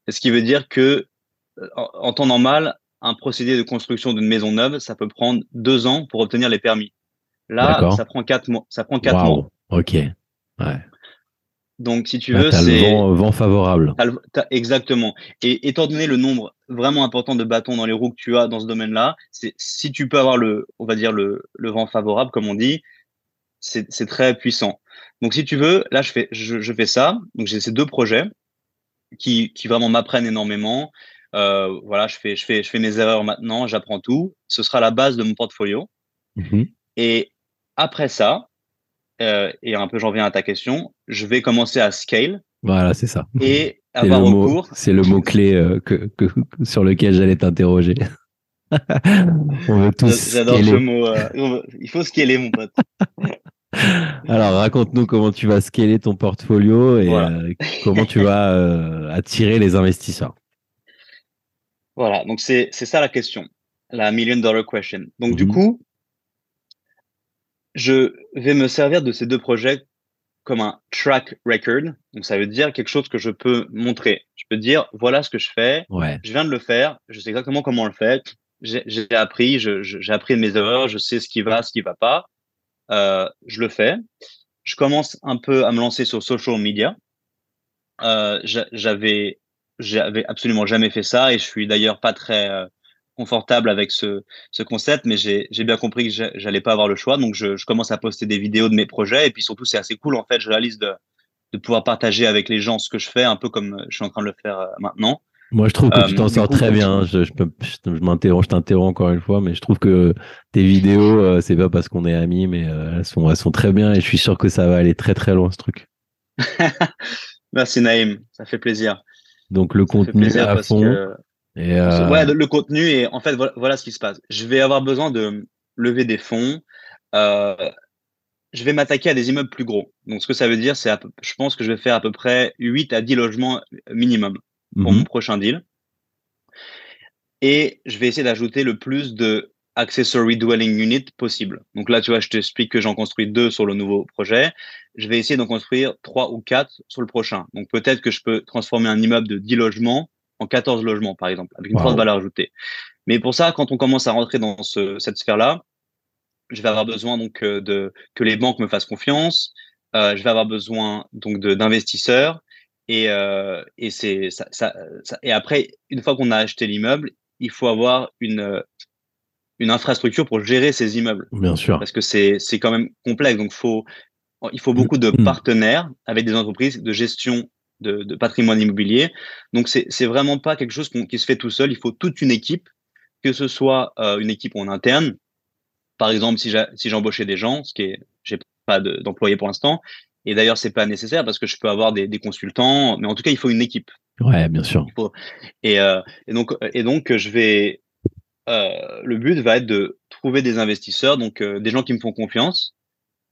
Speaker 3: ce qui veut dire que, euh, en, en temps normal, un procédé de construction d'une maison neuve, ça peut prendre deux ans pour obtenir les permis. Là, ça prend quatre mois. Ça prend quatre mois.
Speaker 2: Ok. Ouais.
Speaker 3: Donc, si tu veux, c'est
Speaker 2: vent, vent, favorable.
Speaker 3: exactement. Et étant donné le nombre vraiment important de bâtons dans les roues que tu as dans ce domaine-là, c'est si tu peux avoir le, on va dire le, le vent favorable, comme on dit, c'est très puissant. Donc, si tu veux, là, je fais, je, je fais ça. Donc, j'ai ces deux projets qui, qui vraiment m'apprennent énormément. Euh, voilà, je fais, je fais, je fais mes erreurs maintenant, j'apprends tout. Ce sera la base de mon portfolio. Mhm. Et après ça, euh, et un peu j'en viens à ta question, je vais commencer à scale.
Speaker 2: Voilà, c'est ça.
Speaker 3: Et avoir recours.
Speaker 2: C'est le mot-clé euh, que, que, sur lequel j'allais t'interroger.
Speaker 3: On veut tous. J'adore ce mot. Euh, il faut scaler, mon pote.
Speaker 2: Alors, raconte-nous comment tu vas scaler ton portfolio et comment tu vas attirer les investisseurs.
Speaker 3: Voilà, donc c'est ça la question, la million dollar question. Donc, du mhm. coup, je vais me servir de ces deux projets comme un track record. Donc, ça veut dire quelque chose que je peux montrer. Je peux dire, voilà ce que je fais. Je viens de le faire. Je sais exactement comment on le fait. J'ai appris, j'ai appris mes erreurs. Je sais ce qui va, ce qui va pas. Euh, je le fais. Je commence un peu à me lancer sur social media. Euh, j'avais, absolument jamais fait ça et je suis d'ailleurs pas très euh, confortable avec ce, ce concept, mais j'ai bien compris que j'allais pas avoir le choix. Donc, je, commence à poster des vidéos de mes projets. Et puis surtout, c'est assez cool, en fait, je réalise de, de pouvoir partager avec les gens ce que je fais, un peu comme je suis en train de le faire maintenant.
Speaker 2: Moi, je trouve que tu t'en euh, sors très bien. Je, je, je, t'interromps encore une fois, mais je trouve que tes vidéos, euh, c'est pas parce qu'on est amis, mais elles, sont, elles sont très bien et je suis sûr que ça va aller très très loin ce truc.
Speaker 3: Merci Naïm, ça fait plaisir.
Speaker 2: Donc le contenu à fond.
Speaker 3: Euh, ouais, le, contenu et en fait voilà, ce qui se passe. Je vais avoir besoin de lever des fonds. Euh, je vais m'attaquer à des immeubles plus gros. Donc ce que ça veut dire, c'est je pense que je vais faire à peu près 8 à 10 logements minimum pour mon mhm. prochain deal. Et je vais essayer d'ajouter le plus de accessory dwelling unit possible. Donc là, tu vois, je t'explique que j'en construis deux sur le nouveau projet. Je vais essayer d'en construire trois ou quatre sur le prochain. Donc peut-être que je peux transformer un immeuble de 10 logements en 14 logements, par exemple, avec une forte valeur ajoutée. Mais pour ça, quand on commence à rentrer dans ce, cette sphère-là, je vais avoir besoin donc euh, de que les banques me fassent confiance. Euh, je vais avoir besoin donc d'investisseurs et euh, et c'est ça, ça, et après une fois qu'on a acheté l'immeuble, il faut avoir une une infrastructure pour gérer ces immeubles.
Speaker 2: Bien sûr.
Speaker 3: Parce que c'est c'est quand même complexe. Donc faut il faut beaucoup de mm. partenaires avec des entreprises de gestion de, patrimoine immobilier. Donc, c'est vraiment pas quelque chose qui se fait tout seul. Il faut toute une équipe, que ce soit euh, une équipe en interne. Par exemple, si j'embauchais des gens, ce qui est, j'ai pas d'employés pour l'instant. Et d'ailleurs, c'est pas nécessaire parce que je peux avoir des, consultants, mais en tout cas, il faut une équipe.
Speaker 2: Ouais, bien sûr.
Speaker 3: et, euh, et, donc, et donc, je vais. Euh, le but va être de trouver des investisseurs, donc des gens qui me font confiance,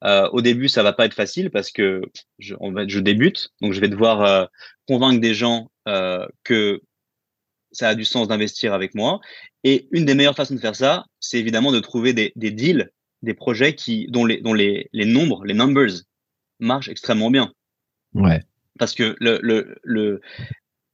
Speaker 3: euh, au début, ça va pas être facile parce que je, on va, je débute, donc je vais devoir euh, convaincre des gens euh, que ça a du sens d'investir avec moi. Et une des meilleures façons de faire ça, c'est évidemment de trouver des, des, deals, des projets qui, dont, les, dont les, les nombres, les numbers, marchent extrêmement bien.
Speaker 2: Ouais.
Speaker 3: Parce que le, le, le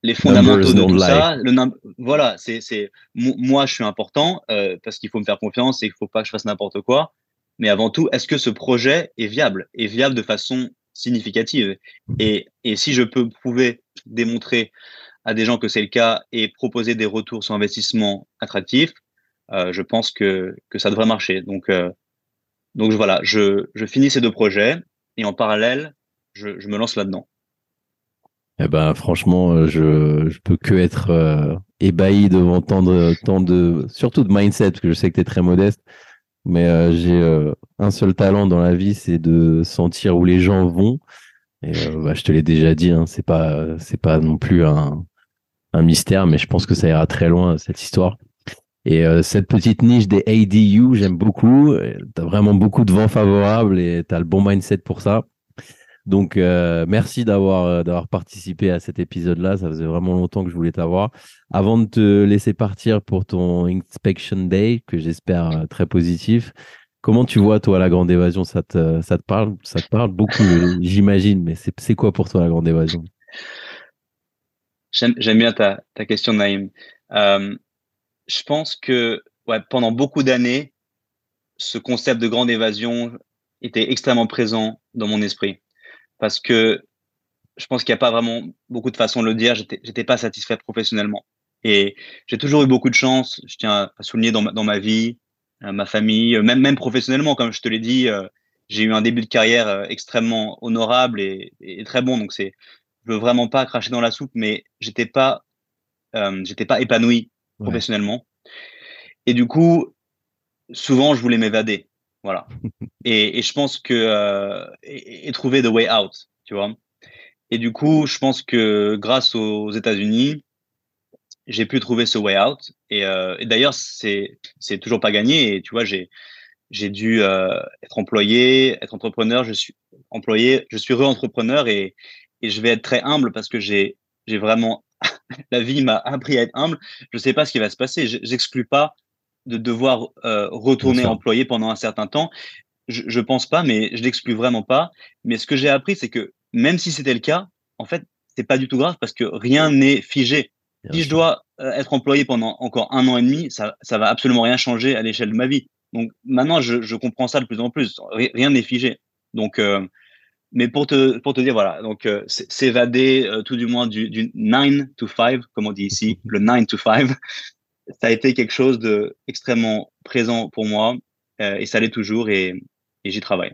Speaker 3: les fondamentaux de tout ça, le voilà, c'est, c'est, moi, je suis important euh, parce qu'il faut me faire confiance et il faut pas que je fasse n'importe quoi mais avant tout, est-ce que ce projet est viable? Est viable de façon significative et, et si je peux prouver, démontrer à des gens que c'est le cas et proposer des retours sur investissement attractifs, je pense que, que ça devrait marcher. Donc, donc voilà, je, je finis ces deux projets et en parallèle, je, me lance là-dedans.
Speaker 2: Eh ben, franchement, je, je peux que être ébahi devant tant de, surtout de mindset, parce que je sais que tu es très modeste, mais j'ai un seul talent dans la vie, c'est de sentir où les gens vont. Et bah, je te l'ai déjà dit, hein, c'est pas, c'est pas non plus un mystère, mais je pense que ça ira très loin cette histoire. Et euh, cette petite niche des ADU, j'aime beaucoup. Tu as vraiment beaucoup de vent favorable et tu as le bon mindset pour ça. Donc, euh, merci d'avoir euh, d'avoir participé à cet épisode-là. Ça faisait vraiment longtemps que je voulais t'avoir. Avant de te laisser partir pour ton Inspection Day, que j'espère très positif, comment tu vois, toi, la Grande Évasion? Ça te, ça te parle? Ça te parle beaucoup, j'imagine, mais c'est quoi pour toi la Grande Évasion?
Speaker 3: J'aime bien ta, ta question, Naïm je pense que pendant beaucoup d'années, ce concept de grande évasion était extrêmement présent dans mon esprit. Parce que je pense qu'il n'y a pas vraiment beaucoup de façons de le dire. J'étais, j'étais pas satisfait professionnellement. Et j'ai toujours eu beaucoup de chance. Je tiens à souligner dans ma, vie, euh, ma famille, même, même professionnellement, comme je te l'ai dit, euh, j'ai eu un début de carrière euh, extrêmement honorable et, très bon. Donc c'est, je veux vraiment pas cracher dans la soupe, mais j'étais pas, euh, j'étais pas épanoui professionnellement. Et du coup, souvent, je voulais m'évader. Voilà. et, et, je pense que. Euh, et, trouver the way out, tu vois. Et du coup, je pense que grâce aux États-Unis, j'ai pu trouver ce way out. Et, euh, et d'ailleurs, c'est c'est toujours pas gagné. Et tu vois, j'ai j'ai dû euh, être employé, être entrepreneur. Je suis employé, je suis re-entrepreneur et, et je vais être très humble parce que j'ai j'ai vraiment la vie m'a appris à être humble. Je ne sais pas ce qui va se passer. J'exclus pas de devoir euh, retourner employé pendant un certain temps. Je, ne pense pas, mais je l'exclus vraiment pas. Mais ce que j'ai appris, c'est que même si c'était le cas, en fait, c'est pas du tout grave parce que rien n'est figé. si je dois euh, être employé pendant encore un an et demi, ça, ça va absolument rien changer à l'échelle de ma vie. Donc maintenant, je, comprends ça de plus en plus. Rien n'est figé. Donc euh, mais pour te, pour te dire, voilà, donc euh, s'évader euh, tout du moins du, du 9 to 5, comme on dit ici, le 9 to 5, ça a été quelque chose de extrêmement présent pour moi euh, et ça l'est toujours et, et j'y travaille.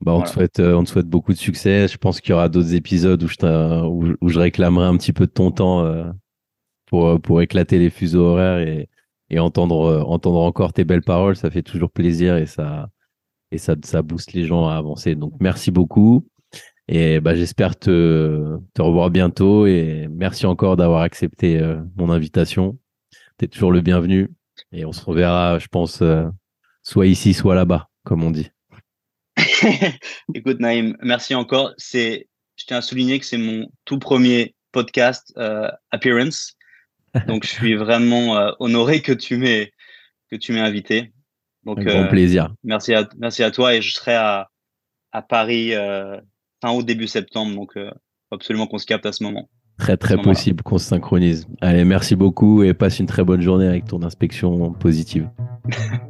Speaker 2: Bah, on, te souhaite, on te souhaite beaucoup de succès. Je pense qu'il y aura d'autres épisodes où je, où, où, je réclamerai un petit peu de ton temps pour, pour éclater les fuseaux horaires et, et entendre, entendre encore tes belles paroles. Ça fait toujours plaisir et ça, et ça, ça booste les gens à avancer. Donc, merci beaucoup. Et bah, j'espère te, te revoir bientôt. Et merci encore d'avoir accepté euh, mon invitation. Tu es toujours le bienvenu. Et on se reverra, je pense, euh, soit ici, soit là-bas, comme on dit.
Speaker 3: Écoute, Naïm, merci encore. C'est, je tiens à souligner que c'est mon tout premier podcast euh, appearance. Donc, je suis vraiment honoré que tu m'aies que tu m'aies invité.
Speaker 2: Donc, Un grand euh, plaisir.
Speaker 3: Merci à, merci à toi et je serai à, à Paris euh, fin août, début septembre. Donc, euh, absolument qu'on se capte à ce moment.
Speaker 2: Très, très possible qu'on se synchronise. Allez, merci beaucoup et passe une très bonne journée avec ton inspection positive.